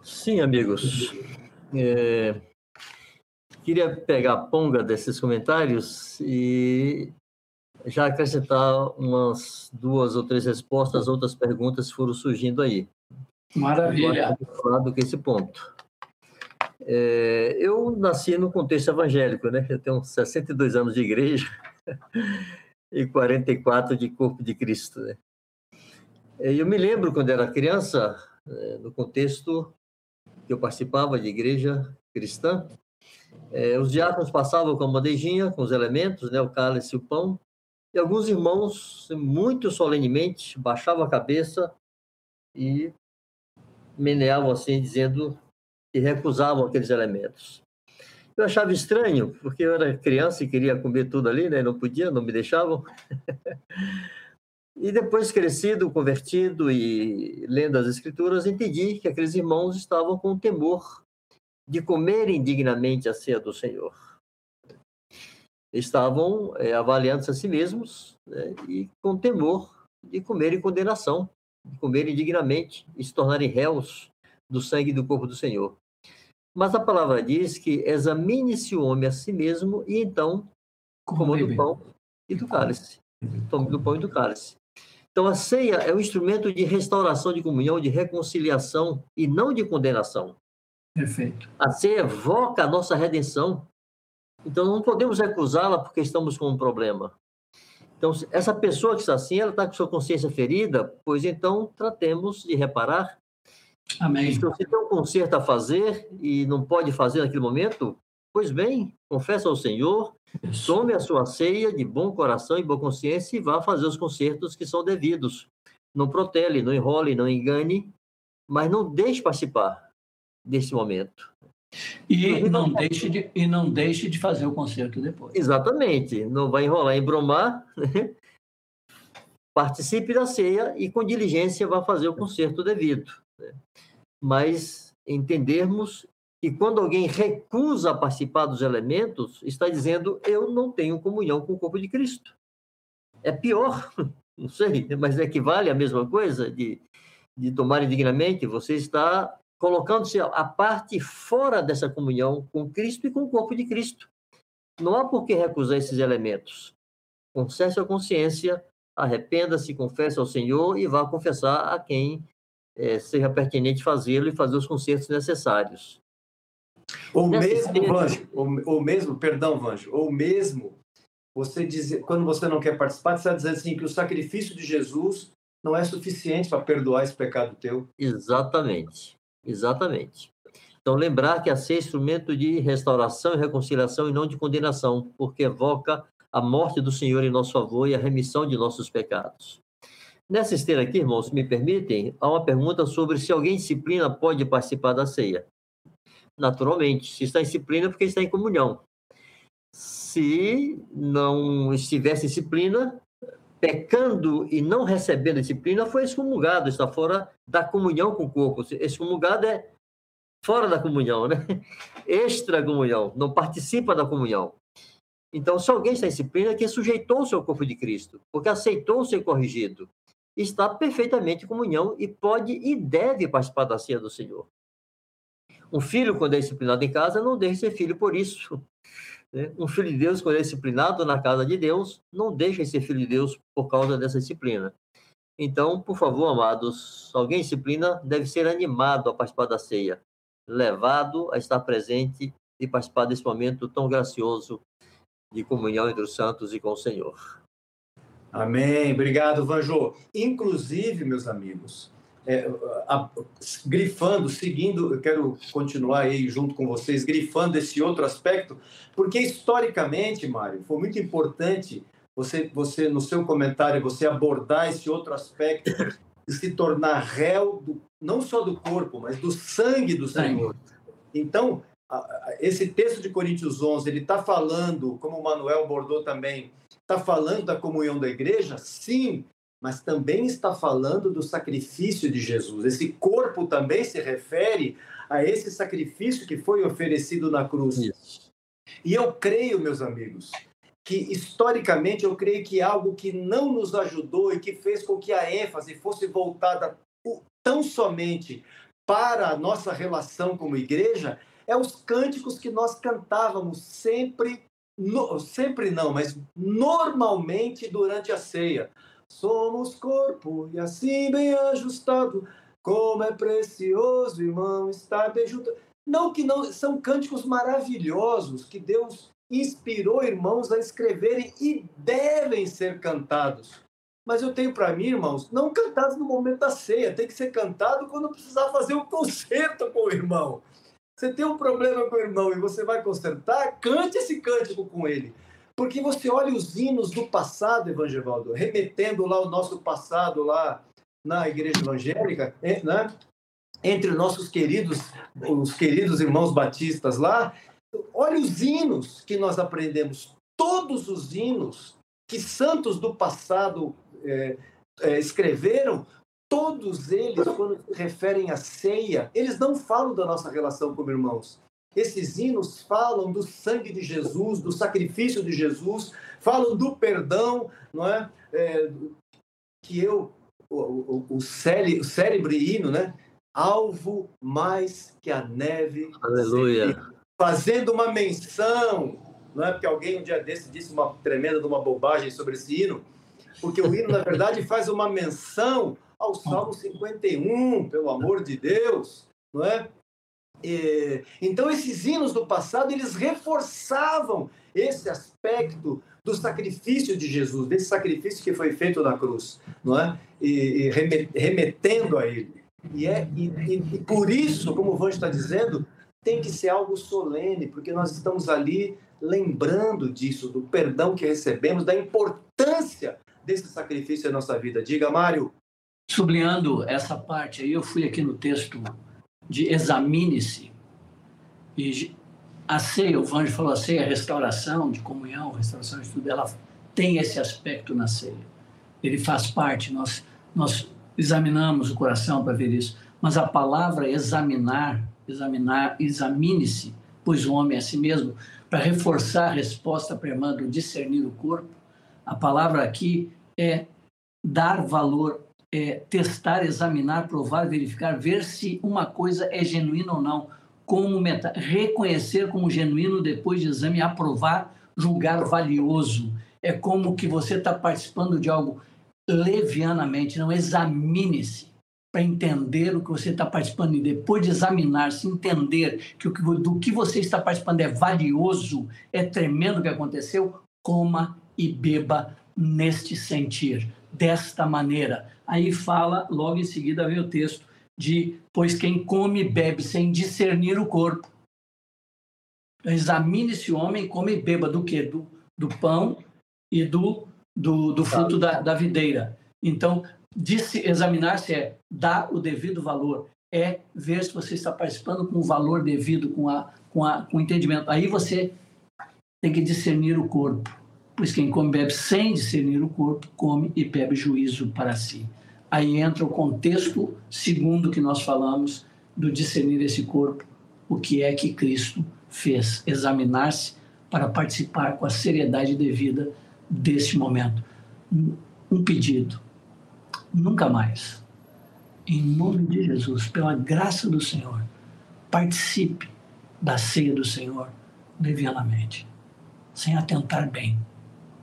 Sim, amigos. É, queria pegar a ponga desses comentários e já acrescentar umas duas ou três respostas, outras perguntas foram surgindo aí. Maravilha. Falar do que esse ponto. É, eu nasci no contexto evangélico, né? Eu tenho 62 anos de igreja (laughs) e 44 de corpo de Cristo, né? E eu me lembro quando era criança, é, no contexto que eu participava de igreja cristã, é, os diáconos passavam com a bandejinha, com os elementos, né, o cálice e o pão, e alguns irmãos, muito solenemente, baixavam a cabeça e meneavam assim, dizendo e recusavam aqueles elementos. Eu achava estranho, porque eu era criança e queria comer tudo ali, né? Não podia, não me deixavam. (laughs) e depois, crescido, convertido e lendo as Escrituras, entendi que aqueles irmãos estavam com temor de comerem dignamente a ceia do Senhor. Estavam é, avaliando-se a si mesmos né? e com temor de comerem condenação, de comerem dignamente e se tornarem réus do sangue do corpo do Senhor. Mas a palavra diz que examine-se o homem a si mesmo e então coma do pão e do cálice. Tome do pão e do cálice. Então a ceia é um instrumento de restauração de comunhão, de reconciliação e não de condenação. Perfeito. A ceia evoca a nossa redenção. Então não podemos recusá-la porque estamos com um problema. Então, essa pessoa que está assim, ela está com sua consciência ferida, pois então tratemos de reparar Amém. Se você tem um conserto a fazer e não pode fazer naquele momento, Pois bem, confessa ao Senhor, tome a sua ceia de bom coração e boa consciência e vá fazer os concertos que são devidos. Não protele, não enrole, não engane, mas não deixe participar desse momento. E não, deixe de, e não deixe de fazer o concerto depois. Exatamente. Não vai enrolar, embromar. Né? Participe da ceia e, com diligência, vá fazer o concerto devido. Né? Mas entendermos que quando alguém recusa participar dos elementos, está dizendo eu não tenho comunhão com o corpo de Cristo. É pior, (laughs) não sei, mas equivale à mesma coisa de, de tomar indignamente. Você está colocando-se a parte fora dessa comunhão com Cristo e com o corpo de Cristo. Não há por que recusar esses elementos. Conserte a consciência, arrependa-se, confesse ao Senhor e vá confessar a quem é, seja pertinente fazê-lo e fazer os consertos necessários. Ou mesmo, Vanjo, ou, ou, mesmo, perdão, Vanjo, ou mesmo você dizer, quando você não quer participar, você está dizendo assim que o sacrifício de Jesus não é suficiente para perdoar esse pecado teu. Exatamente, exatamente. Então, lembrar que a ser instrumento de restauração e reconciliação e não de condenação, porque evoca a morte do Senhor em nosso favor e a remissão de nossos pecados. Nessa esteira aqui, irmãos, se me permitem, há uma pergunta sobre se alguém disciplina pode participar da ceia naturalmente. Se está em disciplina, é porque está em comunhão. Se não estivesse disciplina, pecando e não recebendo disciplina, foi excomungado, está fora da comunhão com o corpo. Excomungado é fora da comunhão, né? (laughs) Extra comunhão, não participa da comunhão. Então, se alguém está em disciplina, é que sujeitou-se ao corpo de Cristo, porque aceitou ser corrigido, está perfeitamente em comunhão e pode e deve participar da ceia do Senhor. Um filho, quando é disciplinado em casa, não deixa de ser filho por isso. Né? Um filho de Deus, quando é disciplinado na casa de Deus, não deixa de ser filho de Deus por causa dessa disciplina. Então, por favor, amados, alguém disciplina deve ser animado a participar da ceia, levado a estar presente e participar desse momento tão gracioso de comunhão entre os santos e com o Senhor. Amém. Obrigado, Vanjô. Inclusive, meus amigos, é, a, grifando, seguindo, eu quero continuar aí junto com vocês, grifando esse outro aspecto, porque historicamente, Mário, foi muito importante você, você no seu comentário, você abordar esse outro aspecto de se tornar réu, do, não só do corpo, mas do sangue do Senhor. Então, esse texto de Coríntios 11, ele está falando, como o Manuel abordou também, está falando da comunhão da igreja? Sim, mas também está falando do sacrifício de Jesus. Esse corpo também se refere a esse sacrifício que foi oferecido na cruz. Isso. E eu creio, meus amigos, que historicamente eu creio que algo que não nos ajudou e que fez com que a ênfase fosse voltada tão somente para a nossa relação como igreja é os cânticos que nós cantávamos sempre, no, sempre não, mas normalmente durante a ceia. Somos corpo e assim bem ajustado, como é precioso, irmão, estar bem junto. Não que não, são cânticos maravilhosos que Deus inspirou irmãos a escreverem e devem ser cantados. Mas eu tenho para mim, irmãos, não cantados no momento da ceia, tem que ser cantado quando precisar fazer um concerto com o irmão. Você tem um problema com o irmão e você vai consertar, cante esse cântico com ele. Porque você olha os hinos do passado, Evangelvaldo, remetendo lá o nosso passado lá na igreja evangélica, né? entre nossos queridos, os queridos irmãos batistas lá, olha os hinos que nós aprendemos, todos os hinos que santos do passado é, é, escreveram, todos eles, quando se referem à ceia, eles não falam da nossa relação como irmãos. Esses hinos falam do sangue de Jesus, do sacrifício de Jesus, falam do perdão, não é? é que eu, o, o, o, o cérebro hino, né? Alvo mais que a neve. Aleluia. Fazendo uma menção, não é? Porque alguém um dia desse disse uma tremenda de uma bobagem sobre esse hino, porque o hino, na verdade, (laughs) faz uma menção ao Salmo 51, pelo amor de Deus, não é? Então, esses hinos do passado, eles reforçavam esse aspecto do sacrifício de Jesus, desse sacrifício que foi feito na cruz, não é? E, remetendo a ele. E, é, e, e, por isso, como o Vanjo está dizendo, tem que ser algo solene, porque nós estamos ali lembrando disso, do perdão que recebemos, da importância desse sacrifício na nossa vida. Diga, Mário. Sublinhando essa parte aí, eu fui aqui no texto de examine-se. E a ceia, o Vange falou, a ceia, a restauração de comunhão, restauração de tudo, ela tem esse aspecto na ceia. Ele faz parte, nós, nós examinamos o coração para ver isso. Mas a palavra examinar, examinar, examine-se, pois o homem é a si mesmo, para reforçar a resposta pré-irmã do discernir o corpo, a palavra aqui é dar valor, é testar, examinar, provar, verificar, ver se uma coisa é genuína ou não, como meta, reconhecer como genuíno depois de exame, aprovar, julgar valioso. É como que você está participando de algo levianamente, não examine-se para entender o que você está participando e depois de examinar-se, entender que o que, do que você está participando é valioso, é tremendo o que aconteceu, coma e beba neste sentir, desta maneira. Aí fala, logo em seguida vem o texto de pois quem come e bebe sem discernir o corpo. Examine-se o homem, come e beba do que? Do, do pão e do, do, do fruto da, da videira. Então, examinar-se é dar o devido valor, é ver se você está participando com o valor devido, com, a, com, a, com o entendimento. Aí você tem que discernir o corpo, pois quem come bebe sem discernir o corpo, come e bebe juízo para si. Aí entra o contexto segundo que nós falamos do discernir esse corpo, o que é que Cristo fez, examinar-se para participar com a seriedade devida desse momento. Um pedido, nunca mais. Em nome de Jesus, pela graça do Senhor, participe da ceia do Senhor levianamente, sem atentar bem,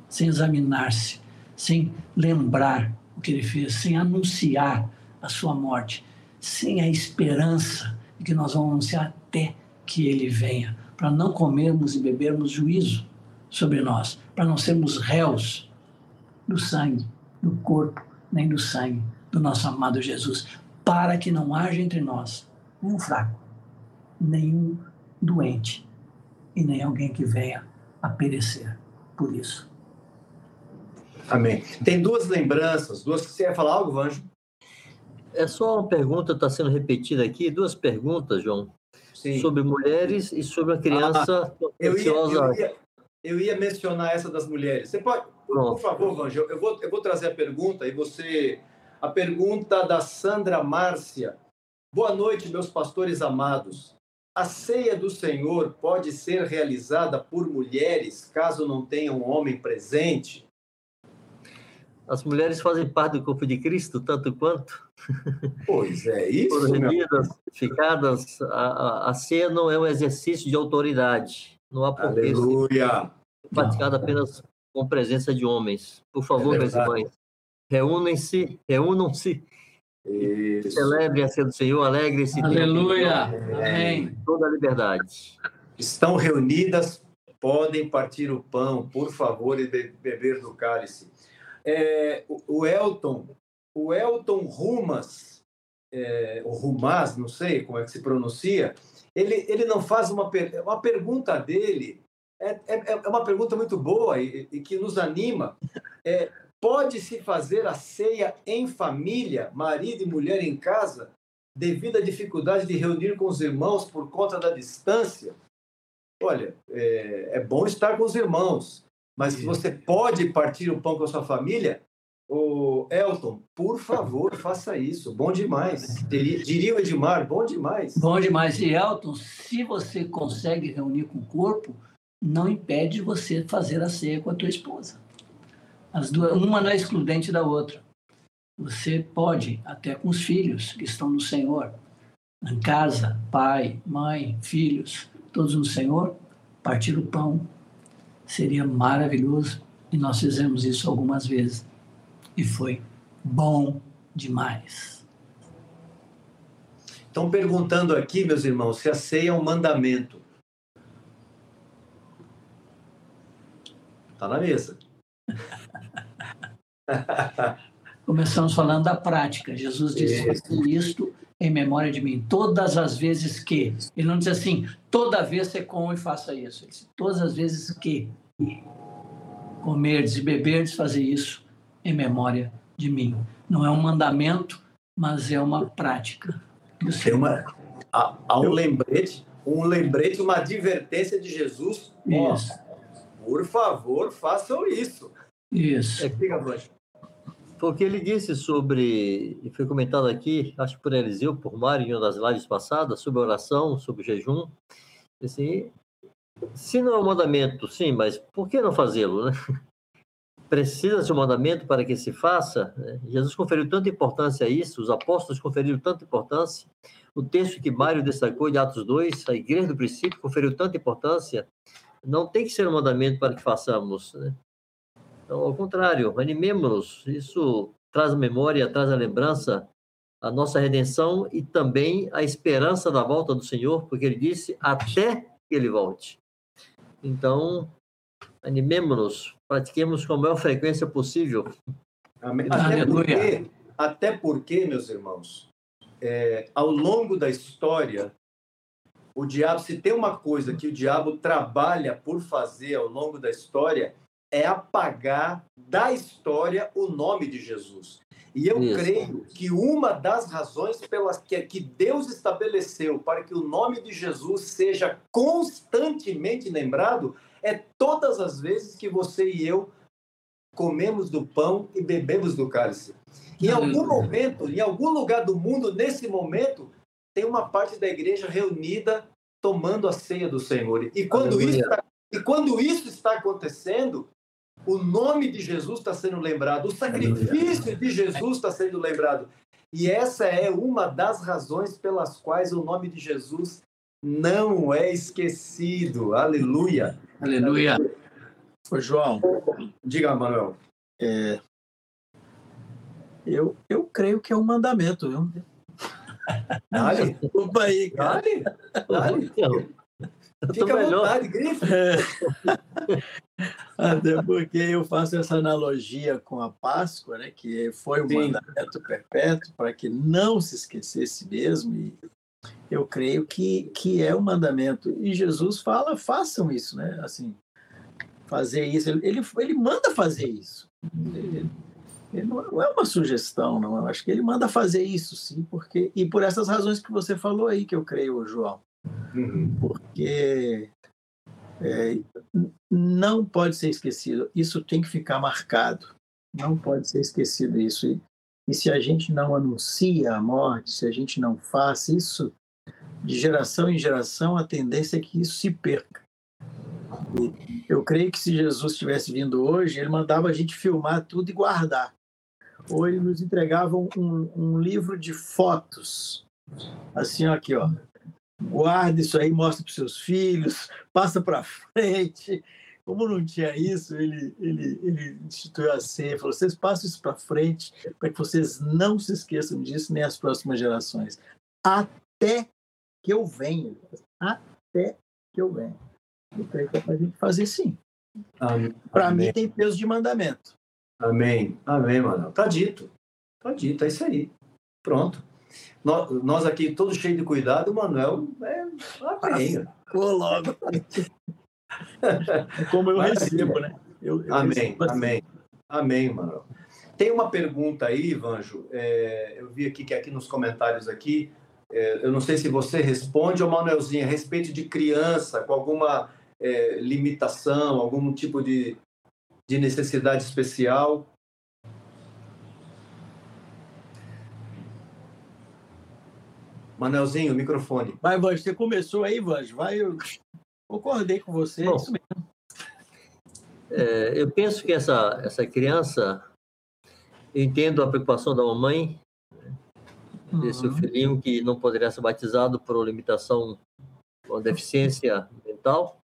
sem examinar-se, sem lembrar o que ele fez, sem anunciar a sua morte, sem a esperança de que nós vamos anunciar até que ele venha, para não comermos e bebermos juízo sobre nós, para não sermos réus do sangue, do corpo nem do sangue do nosso amado Jesus, para que não haja entre nós nenhum fraco, nenhum doente e nem alguém que venha a perecer por isso. Amém. Tem duas lembranças, duas. Você ia falar algo, Vanjo? É só uma pergunta, está sendo repetida aqui, duas perguntas, João, Sim. sobre mulheres e sobre a criança ah, eu, ia, eu, ia, eu ia mencionar essa das mulheres. Você pode, por, por favor, Vanjo, eu vou, eu vou trazer a pergunta e você. A pergunta da Sandra Márcia. Boa noite, meus pastores amados. A ceia do Senhor pode ser realizada por mulheres, caso não tenha um homem presente? As mulheres fazem parte do corpo de Cristo, tanto quanto. Pois é, (laughs) isso. Foram remidas, ficadas. A, a, a ceia não é um exercício de autoridade. Não há por que ser praticada apenas com presença de homens. Por favor, é meus irmãos, reúnem-se, reúnam-se, celebrem a ceia do Senhor, alegrem-se. Aleluia! Amém. Toda a liberdade. Estão reunidas, podem partir o pão, por favor, e beber do cálice. É, o Elton, o Elton Rumas, é, o Rumas, não sei como é que se pronuncia, ele, ele não faz uma, uma pergunta dele é, é, é uma pergunta muito boa e, e que nos anima. É, Pode-se fazer a ceia em família, marido e mulher em casa, devido à dificuldade de reunir com os irmãos por conta da distância? Olha, é, é bom estar com os irmãos, mas se você pode partir o pão com a sua família, o Elton, por favor, (laughs) faça isso. Bom demais. Diria, diria o Edmar, bom demais. Bom demais. E Elton, se você consegue reunir com o corpo, não impede você fazer a ceia com a tua esposa. As duas, uma não é excludente da outra. Você pode, até com os filhos que estão no Senhor, em casa, pai, mãe, filhos, todos no Senhor, partir o pão. Seria maravilhoso. E nós fizemos isso algumas vezes. E foi bom demais. Estão perguntando aqui, meus irmãos, se a ceia é um mandamento. Está na mesa. (laughs) Começamos falando da prática. Jesus disse: Isso. isto em memória de mim. Todas as vezes que. Ele não diz assim, toda vez você come e faça isso. Ele diz, todas as vezes que comerdes e beberdes, fazer isso em memória de mim. Não é um mandamento, mas é uma prática. Tem uma, há, há um lembrete, um lembrete, uma advertência de Jesus. Isso. por favor, façam isso. Isso. É, porque ele disse sobre, e foi comentado aqui, acho que por Eliseu, por Mário, em uma das lives passadas, sobre oração, sobre jejum. Assim, se não é um mandamento, sim, mas por que não fazê-lo, né? (laughs) Precisa de um mandamento para que se faça? Né? Jesus conferiu tanta importância a isso, os apóstolos conferiram tanta importância. O texto que Mário destacou de Atos 2, a igreja do princípio conferiu tanta importância. Não tem que ser um mandamento para que façamos, né? Então, ao contrário, animemos-nos. Isso traz a memória, traz a lembrança, a nossa redenção e também a esperança da volta do Senhor, porque ele disse até que ele volte. Então, animemos-nos, pratiquemos com a maior frequência possível. Amém. Até porque, até porque, meus irmãos, é, ao longo da história, o diabo, se tem uma coisa que o diabo trabalha por fazer ao longo da história, é apagar da história o nome de Jesus. E eu Isso. creio que uma das razões pelas que, que Deus estabeleceu para que o nome de Jesus seja constantemente lembrado é todas as vezes que você e eu comemos do pão e bebemos do cálice. Em algum momento, em algum lugar do mundo, nesse momento, tem uma parte da igreja reunida tomando a ceia do Senhor. E quando, isso está, e quando isso está acontecendo, o nome de Jesus está sendo lembrado, o sacrifício de Jesus está sendo lembrado. E essa é uma das razões pelas quais o nome de Jesus não é esquecido. Aleluia. Aleluia. Ô, João. Diga, Manuel. É, eu, eu creio que é um mandamento, viu? Dale. Desculpa aí, cara. Dale. Dale. Fica à vontade, grife. Até porque eu faço essa analogia com a Páscoa, né, que foi um Sim. mandamento perpétuo para que não se esquecesse mesmo. E eu creio que, que é um mandamento. E Jesus fala, façam isso, né? Assim, fazer isso. Ele, ele, ele manda fazer isso. Ele, ele não é uma sugestão, não. Eu acho que ele manda fazer isso, sim, porque e por essas razões que você falou aí, que eu creio, João. Uhum. Porque é, não pode ser esquecido. Isso tem que ficar marcado. Não pode ser esquecido isso. E, e se a gente não anuncia a morte, se a gente não faz isso, de geração em geração, a tendência é que isso se perca. E eu creio que se Jesus tivesse vindo hoje, ele mandava a gente filmar tudo e guardar. Ou ele nos entregava um, um livro de fotos. Assim, aqui, ó guarda isso aí, mostra para os seus filhos, passa para frente. Como não tinha isso, ele, ele, ele instituiu a ceia, falou: vocês passam isso para frente, para que vocês não se esqueçam disso, nem as próximas gerações. Até que eu venha. Até que eu venha. Eu creio que é para a gente fazer sim. Para mim tem peso de mandamento. Amém. Amém, mano. Tá dito. Tá dito, é isso aí. Pronto. Nós, nós aqui, todos cheios de cuidado, o Manuel é amém. Ficou logo. (laughs) Como eu Mas, recebo, né? Eu, eu amém, recebo assim. amém. Amém, Manuel. Tem uma pergunta aí, Vanjo. É, eu vi aqui que aqui nos comentários aqui, é, eu não sei se você responde ou Manuelzinho, a respeito de criança com alguma é, limitação, algum tipo de, de necessidade especial. Manelzinho, microfone. Vai, Vange, você começou aí, Vange. Vai, eu concordei com você, Bom, é isso mesmo. É, eu penso que essa, essa criança, eu entendo a preocupação da mamãe, né, uhum. desse filhinho que não poderia ser batizado por limitação, uma deficiência mental,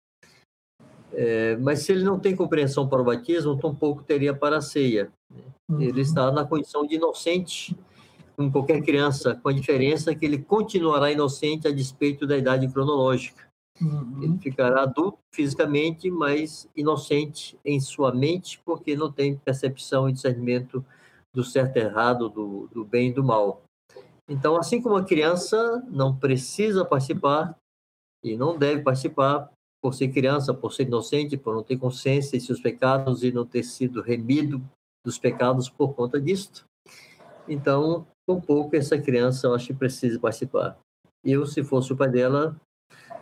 é, mas se ele não tem compreensão para o batismo, tampouco teria para a ceia. Né? Uhum. Ele está na condição de inocente, como qualquer criança, com a diferença que ele continuará inocente a despeito da idade cronológica. Uhum. Ele ficará adulto fisicamente, mas inocente em sua mente, porque não tem percepção e discernimento do certo e errado, do, do bem e do mal. Então, assim como a criança não precisa participar e não deve participar por ser criança, por ser inocente, por não ter consciência de seus pecados e não ter sido remido dos pecados por conta disto. Então, com pouco essa criança eu acho que precisa participar. Eu, se fosse o pai dela,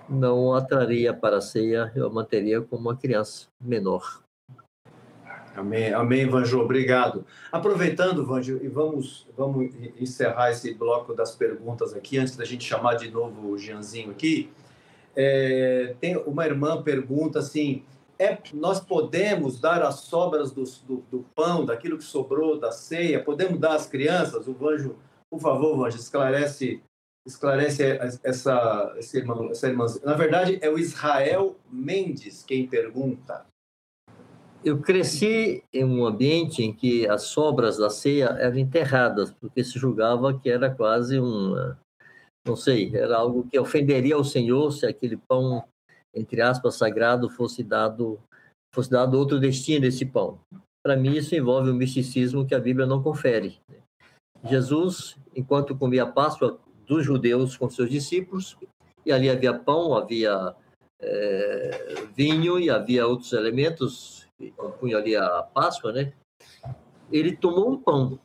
não a traria para a ceia, eu a manteria como uma criança menor. Amém, amém, Vanjo, obrigado. Aproveitando, Vanjo, e vamos, vamos encerrar esse bloco das perguntas aqui, antes da gente chamar de novo o Jeanzinho aqui. É, tem uma irmã pergunta assim: é, nós podemos dar as sobras do, do, do, pão, daquilo que sobrou da ceia, podemos dar às crianças? O Vanjo, por favor, Vanjo, esclarece, esclarece essa, essa, irmã, essa irmãzinha. Na verdade, é o Israel Mendes quem pergunta eu cresci em um ambiente em que as sobras da ceia eram enterradas, porque se julgava que era quase um, não sei, era algo que ofenderia ao Senhor se aquele pão, entre aspas, sagrado fosse dado, fosse dado outro destino esse pão. Para mim, isso envolve um misticismo que a Bíblia não confere. Jesus, enquanto comia a Páscoa dos judeus com seus discípulos, e ali havia pão, havia é, vinho e havia outros elementos que compunha ali a Páscoa, né? Ele tomou um pão,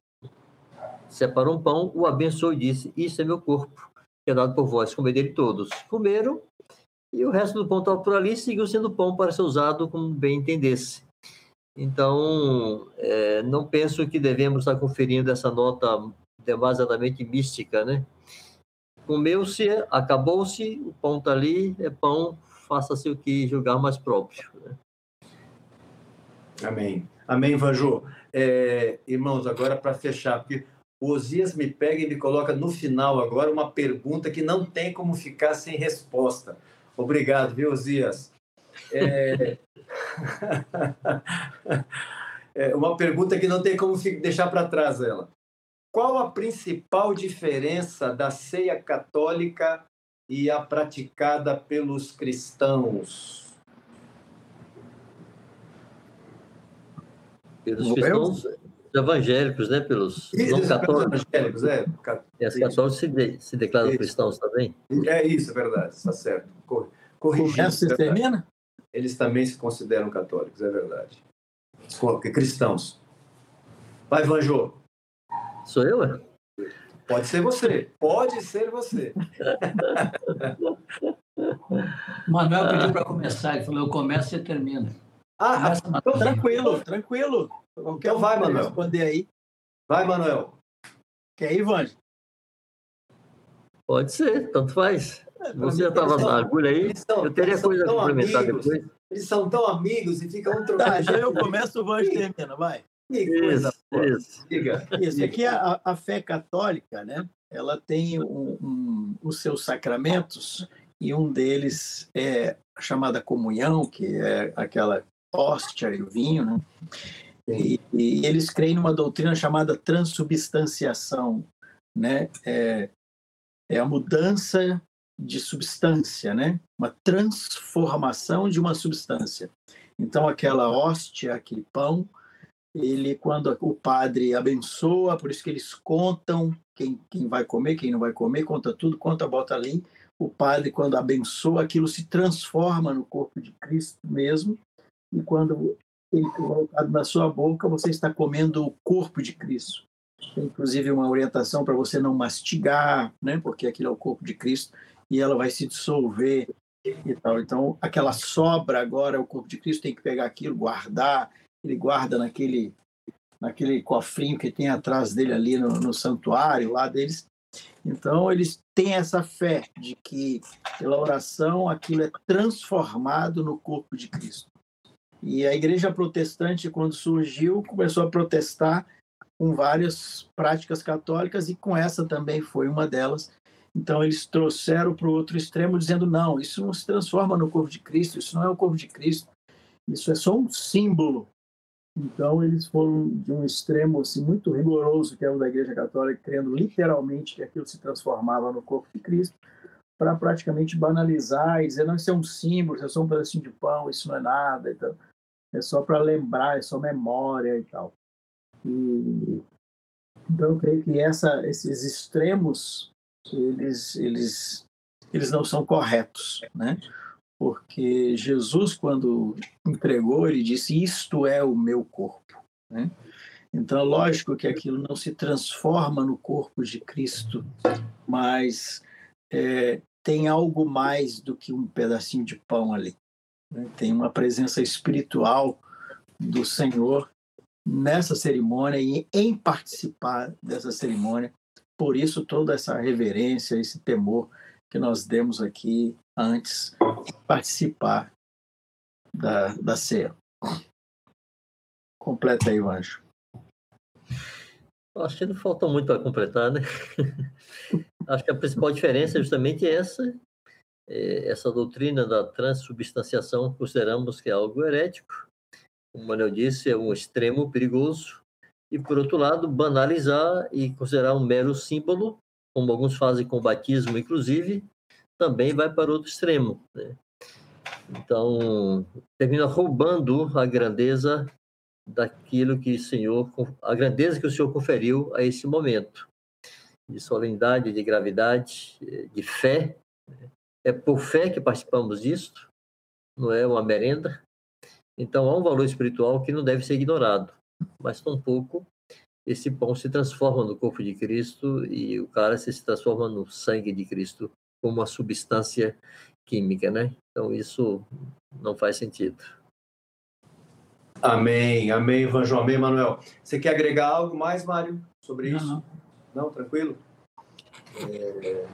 separou um pão, o abençoou e disse: Isso é meu corpo, que é dado por vós, comer dele todos. Comeram, e o resto do pão estava por ali, seguiu sendo pão para ser usado como bem entendesse. Então, é, não penso que devemos estar conferindo essa nota demasiadamente mística, né? Comeu-se, acabou-se, o pão está ali, é pão, faça-se o que julgar mais próprio. Né? Amém. Amém, Vanjô. É, irmãos, agora para fechar, porque o Osias me pega e me coloca no final agora uma pergunta que não tem como ficar sem resposta. Obrigado, viu, Osias? É... (laughs) é uma pergunta que não tem como deixar para trás ela. Qual a principal diferença da ceia católica e a praticada pelos cristãos? pelos cristãos evangélicos, né? Pelos isso, não católicos. evangélicos, é. E os católicos se, de, se declaram isso. cristãos também? É isso, é verdade, está certo. Corrigindo. Você termina? Eles também se consideram católicos, é verdade. Cristãos. Vai, Vanjô. Sou eu, é? Pode ser você. Pode ser você. (laughs) Manuel pediu para começar. Ele falou: eu começo e você termina. Ah, então, tranquilo, tranquilo. Qualquer então vai, Manuel. responder aí. Vai, Manuel. Quer ir, Vande? Pode ser, tanto faz. É, Você já estava na agulha aí, são, eu teria coisa a complementar amigos, depois. Eles são tão amigos e ficam um trocando. Tá, já eu começo, o Vande termina, vai. Que coisa isso, isso. Isso, aqui a, a fé católica, né? Ela tem um, um, os seus sacramentos e um deles é a chamada comunhão, que é aquela hóstia e o vinho, né? E, e, eles creem numa doutrina chamada transubstanciação, né? É, é a mudança de substância, né? Uma transformação de uma substância. Então, aquela hóstia, aquele pão, ele, quando o padre abençoa, por isso que eles contam quem, quem vai comer, quem não vai comer, conta tudo, conta, bota ali. O padre, quando abençoa, aquilo se transforma no corpo de Cristo mesmo, e quando ele é colocado na sua boca, você está comendo o corpo de Cristo. Tem, inclusive, uma orientação para você não mastigar, né? porque aquilo é o corpo de Cristo e ela vai se dissolver e tal. Então, aquela sobra agora, o corpo de Cristo tem que pegar aquilo, guardar, ele guarda naquele naquele cofrinho que tem atrás dele ali no, no santuário lá deles. Então, eles têm essa fé de que pela oração aquilo é transformado no corpo de Cristo. E a igreja protestante, quando surgiu, começou a protestar com várias práticas católicas e com essa também foi uma delas. Então eles trouxeram para o outro extremo, dizendo: não, isso não se transforma no corpo de Cristo, isso não é o corpo de Cristo, isso é só um símbolo. Então eles foram de um extremo assim, muito rigoroso, que é o da Igreja Católica, crendo literalmente que aquilo se transformava no corpo de Cristo, para praticamente banalizar e dizer: não, isso é um símbolo, isso é só um pedacinho de pão, isso não é nada. Então, é só para lembrar, é só memória e tal. E Então, eu creio que essa, esses extremos, eles, eles, eles não são corretos, né? Porque Jesus, quando entregou, ele disse: Isto é o meu corpo. Né? Então, lógico que aquilo não se transforma no corpo de Cristo, mas é, tem algo mais do que um pedacinho de pão ali. Né? Tem uma presença espiritual do Senhor nessa cerimônia e em participar dessa cerimônia. Por isso, toda essa reverência, esse temor que nós demos aqui antes de participar da, da ceia. Completa aí, Anjo. Acho que não falta muito para completar, né? (laughs) Acho que a principal diferença é justamente essa, é, essa doutrina da transubstanciação, consideramos que é algo herético, como o Manuel disse, é um extremo perigoso, e, por outro lado, banalizar e considerar um mero símbolo, como alguns fazem com o batismo, inclusive, também vai para outro extremo. Né? Então, termina roubando a grandeza daquilo que o Senhor, a grandeza que o Senhor conferiu a esse momento, de solenidade, de gravidade, de fé. É por fé que participamos disto, não é uma merenda. Então, há um valor espiritual que não deve ser ignorado, mas tampouco esse pão se transforma no corpo de Cristo e o cálice se transforma no sangue de Cristo como uma substância química, né? Então, isso não faz sentido. Amém, amém, Evangelho, amém, Manuel. Você quer agregar algo mais, Mário, sobre isso? Não, não tranquilo? É...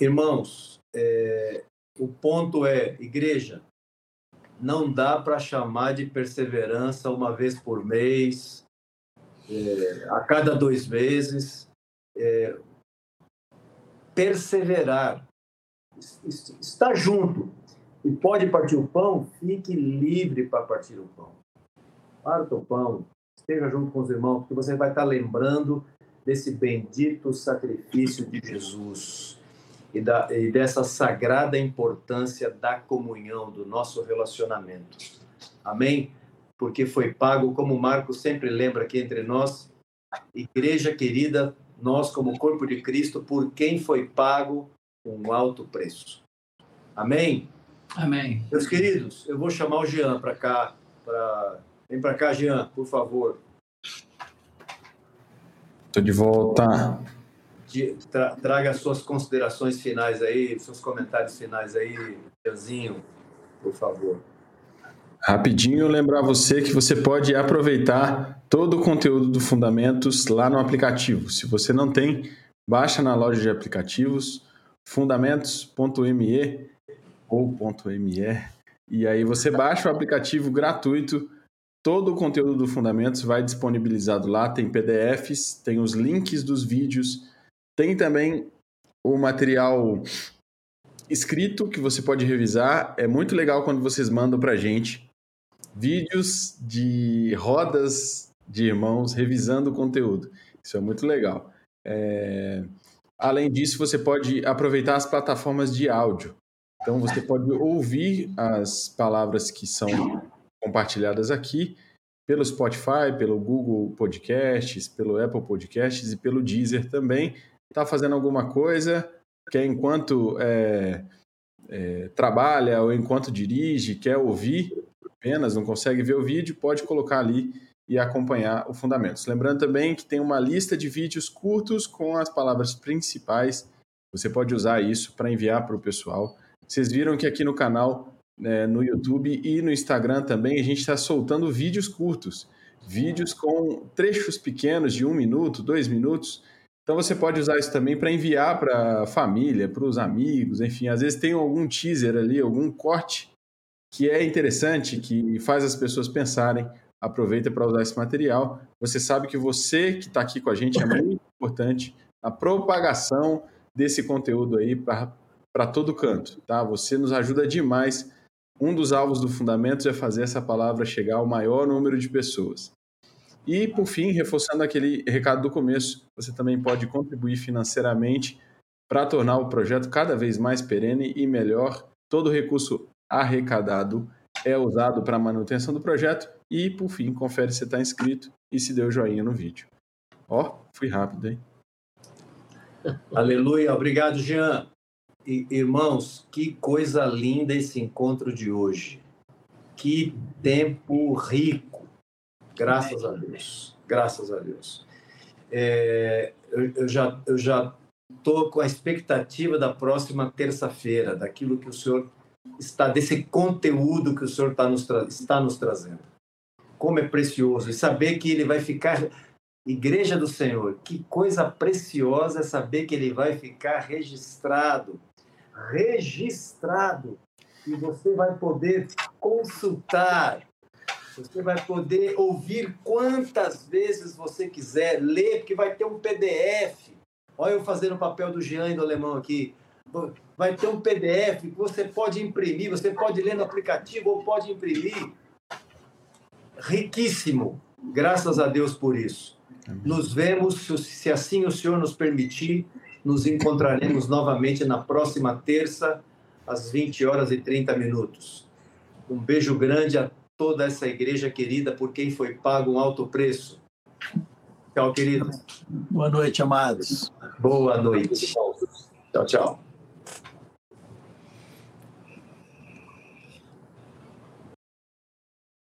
Irmãos, é... o ponto é, igreja, não dá para chamar de perseverança uma vez por mês, é... a cada dois meses. É, perseverar, estar junto, e pode partir o pão, fique livre para partir o pão. Parta o pão, esteja junto com os irmãos, porque você vai estar lembrando desse bendito sacrifício de Jesus e, da, e dessa sagrada importância da comunhão, do nosso relacionamento. Amém? Porque foi pago, como o Marcos sempre lembra aqui entre nós, igreja querida, nós como corpo de Cristo, por quem foi pago um alto preço. Amém? Amém. Meus queridos, eu vou chamar o Jean para cá. Pra... Vem para cá, Jean, por favor. Estou de volta. Tra, traga suas considerações finais aí, seus comentários finais aí, Jeanzinho, por favor. Rapidinho lembrar você que você pode aproveitar todo o conteúdo do Fundamentos lá no aplicativo. Se você não tem, baixa na loja de aplicativos fundamentos.me ou .me e aí você baixa o aplicativo gratuito. Todo o conteúdo do Fundamentos vai disponibilizado lá. Tem PDFs, tem os links dos vídeos, tem também o material escrito que você pode revisar. É muito legal quando vocês mandam para gente vídeos de rodas de irmãos revisando o conteúdo. Isso é muito legal. É... Além disso, você pode aproveitar as plataformas de áudio. Então você pode ouvir as palavras que são compartilhadas aqui pelo Spotify, pelo Google Podcasts, pelo Apple Podcasts e pelo Deezer também. Está fazendo alguma coisa, quer enquanto é, é, trabalha ou enquanto dirige, quer ouvir apenas, não consegue ver o vídeo, pode colocar ali e acompanhar o Fundamentos. Lembrando também que tem uma lista de vídeos curtos com as palavras principais. Você pode usar isso para enviar para o pessoal vocês viram que aqui no canal, né, no YouTube e no Instagram também, a gente está soltando vídeos curtos, vídeos com trechos pequenos de um minuto, dois minutos. Então você pode usar isso também para enviar para a família, para os amigos, enfim, às vezes tem algum teaser ali, algum corte que é interessante, que faz as pessoas pensarem. Aproveita para usar esse material. Você sabe que você que está aqui com a gente é muito (laughs) importante a propagação desse conteúdo aí para para todo canto, tá? Você nos ajuda demais. Um dos alvos do Fundamentos é fazer essa palavra chegar ao maior número de pessoas. E, por fim, reforçando aquele recado do começo, você também pode contribuir financeiramente para tornar o projeto cada vez mais perene e melhor. Todo recurso arrecadado é usado para a manutenção do projeto e, por fim, confere se está inscrito e se deu joinha no vídeo. Ó, fui rápido, hein? Aleluia. Obrigado, Jean. Irmãos, que coisa linda esse encontro de hoje. Que tempo rico. Graças a Deus. Graças a Deus. É, eu, eu, já eu já estou com a expectativa da próxima terça-feira, daquilo que o Senhor está, desse conteúdo que o Senhor está nos, está nos trazendo. Como é precioso. E saber que ele vai ficar. Igreja do Senhor, que coisa preciosa é saber que ele vai ficar registrado. Registrado. E você vai poder consultar. Você vai poder ouvir quantas vezes você quiser, ler, porque vai ter um PDF. Olha eu fazendo o papel do Jean e do Alemão aqui vai ter um PDF que você pode imprimir, você pode ler no aplicativo ou pode imprimir. Riquíssimo. Graças a Deus por isso. Nos vemos, se assim o Senhor nos permitir, nos encontraremos novamente na próxima terça, às 20 horas e 30 minutos. Um beijo grande a toda essa igreja querida por quem foi pago um alto preço. Tchau, querido. Boa noite, amados. Boa noite. Tchau, tchau.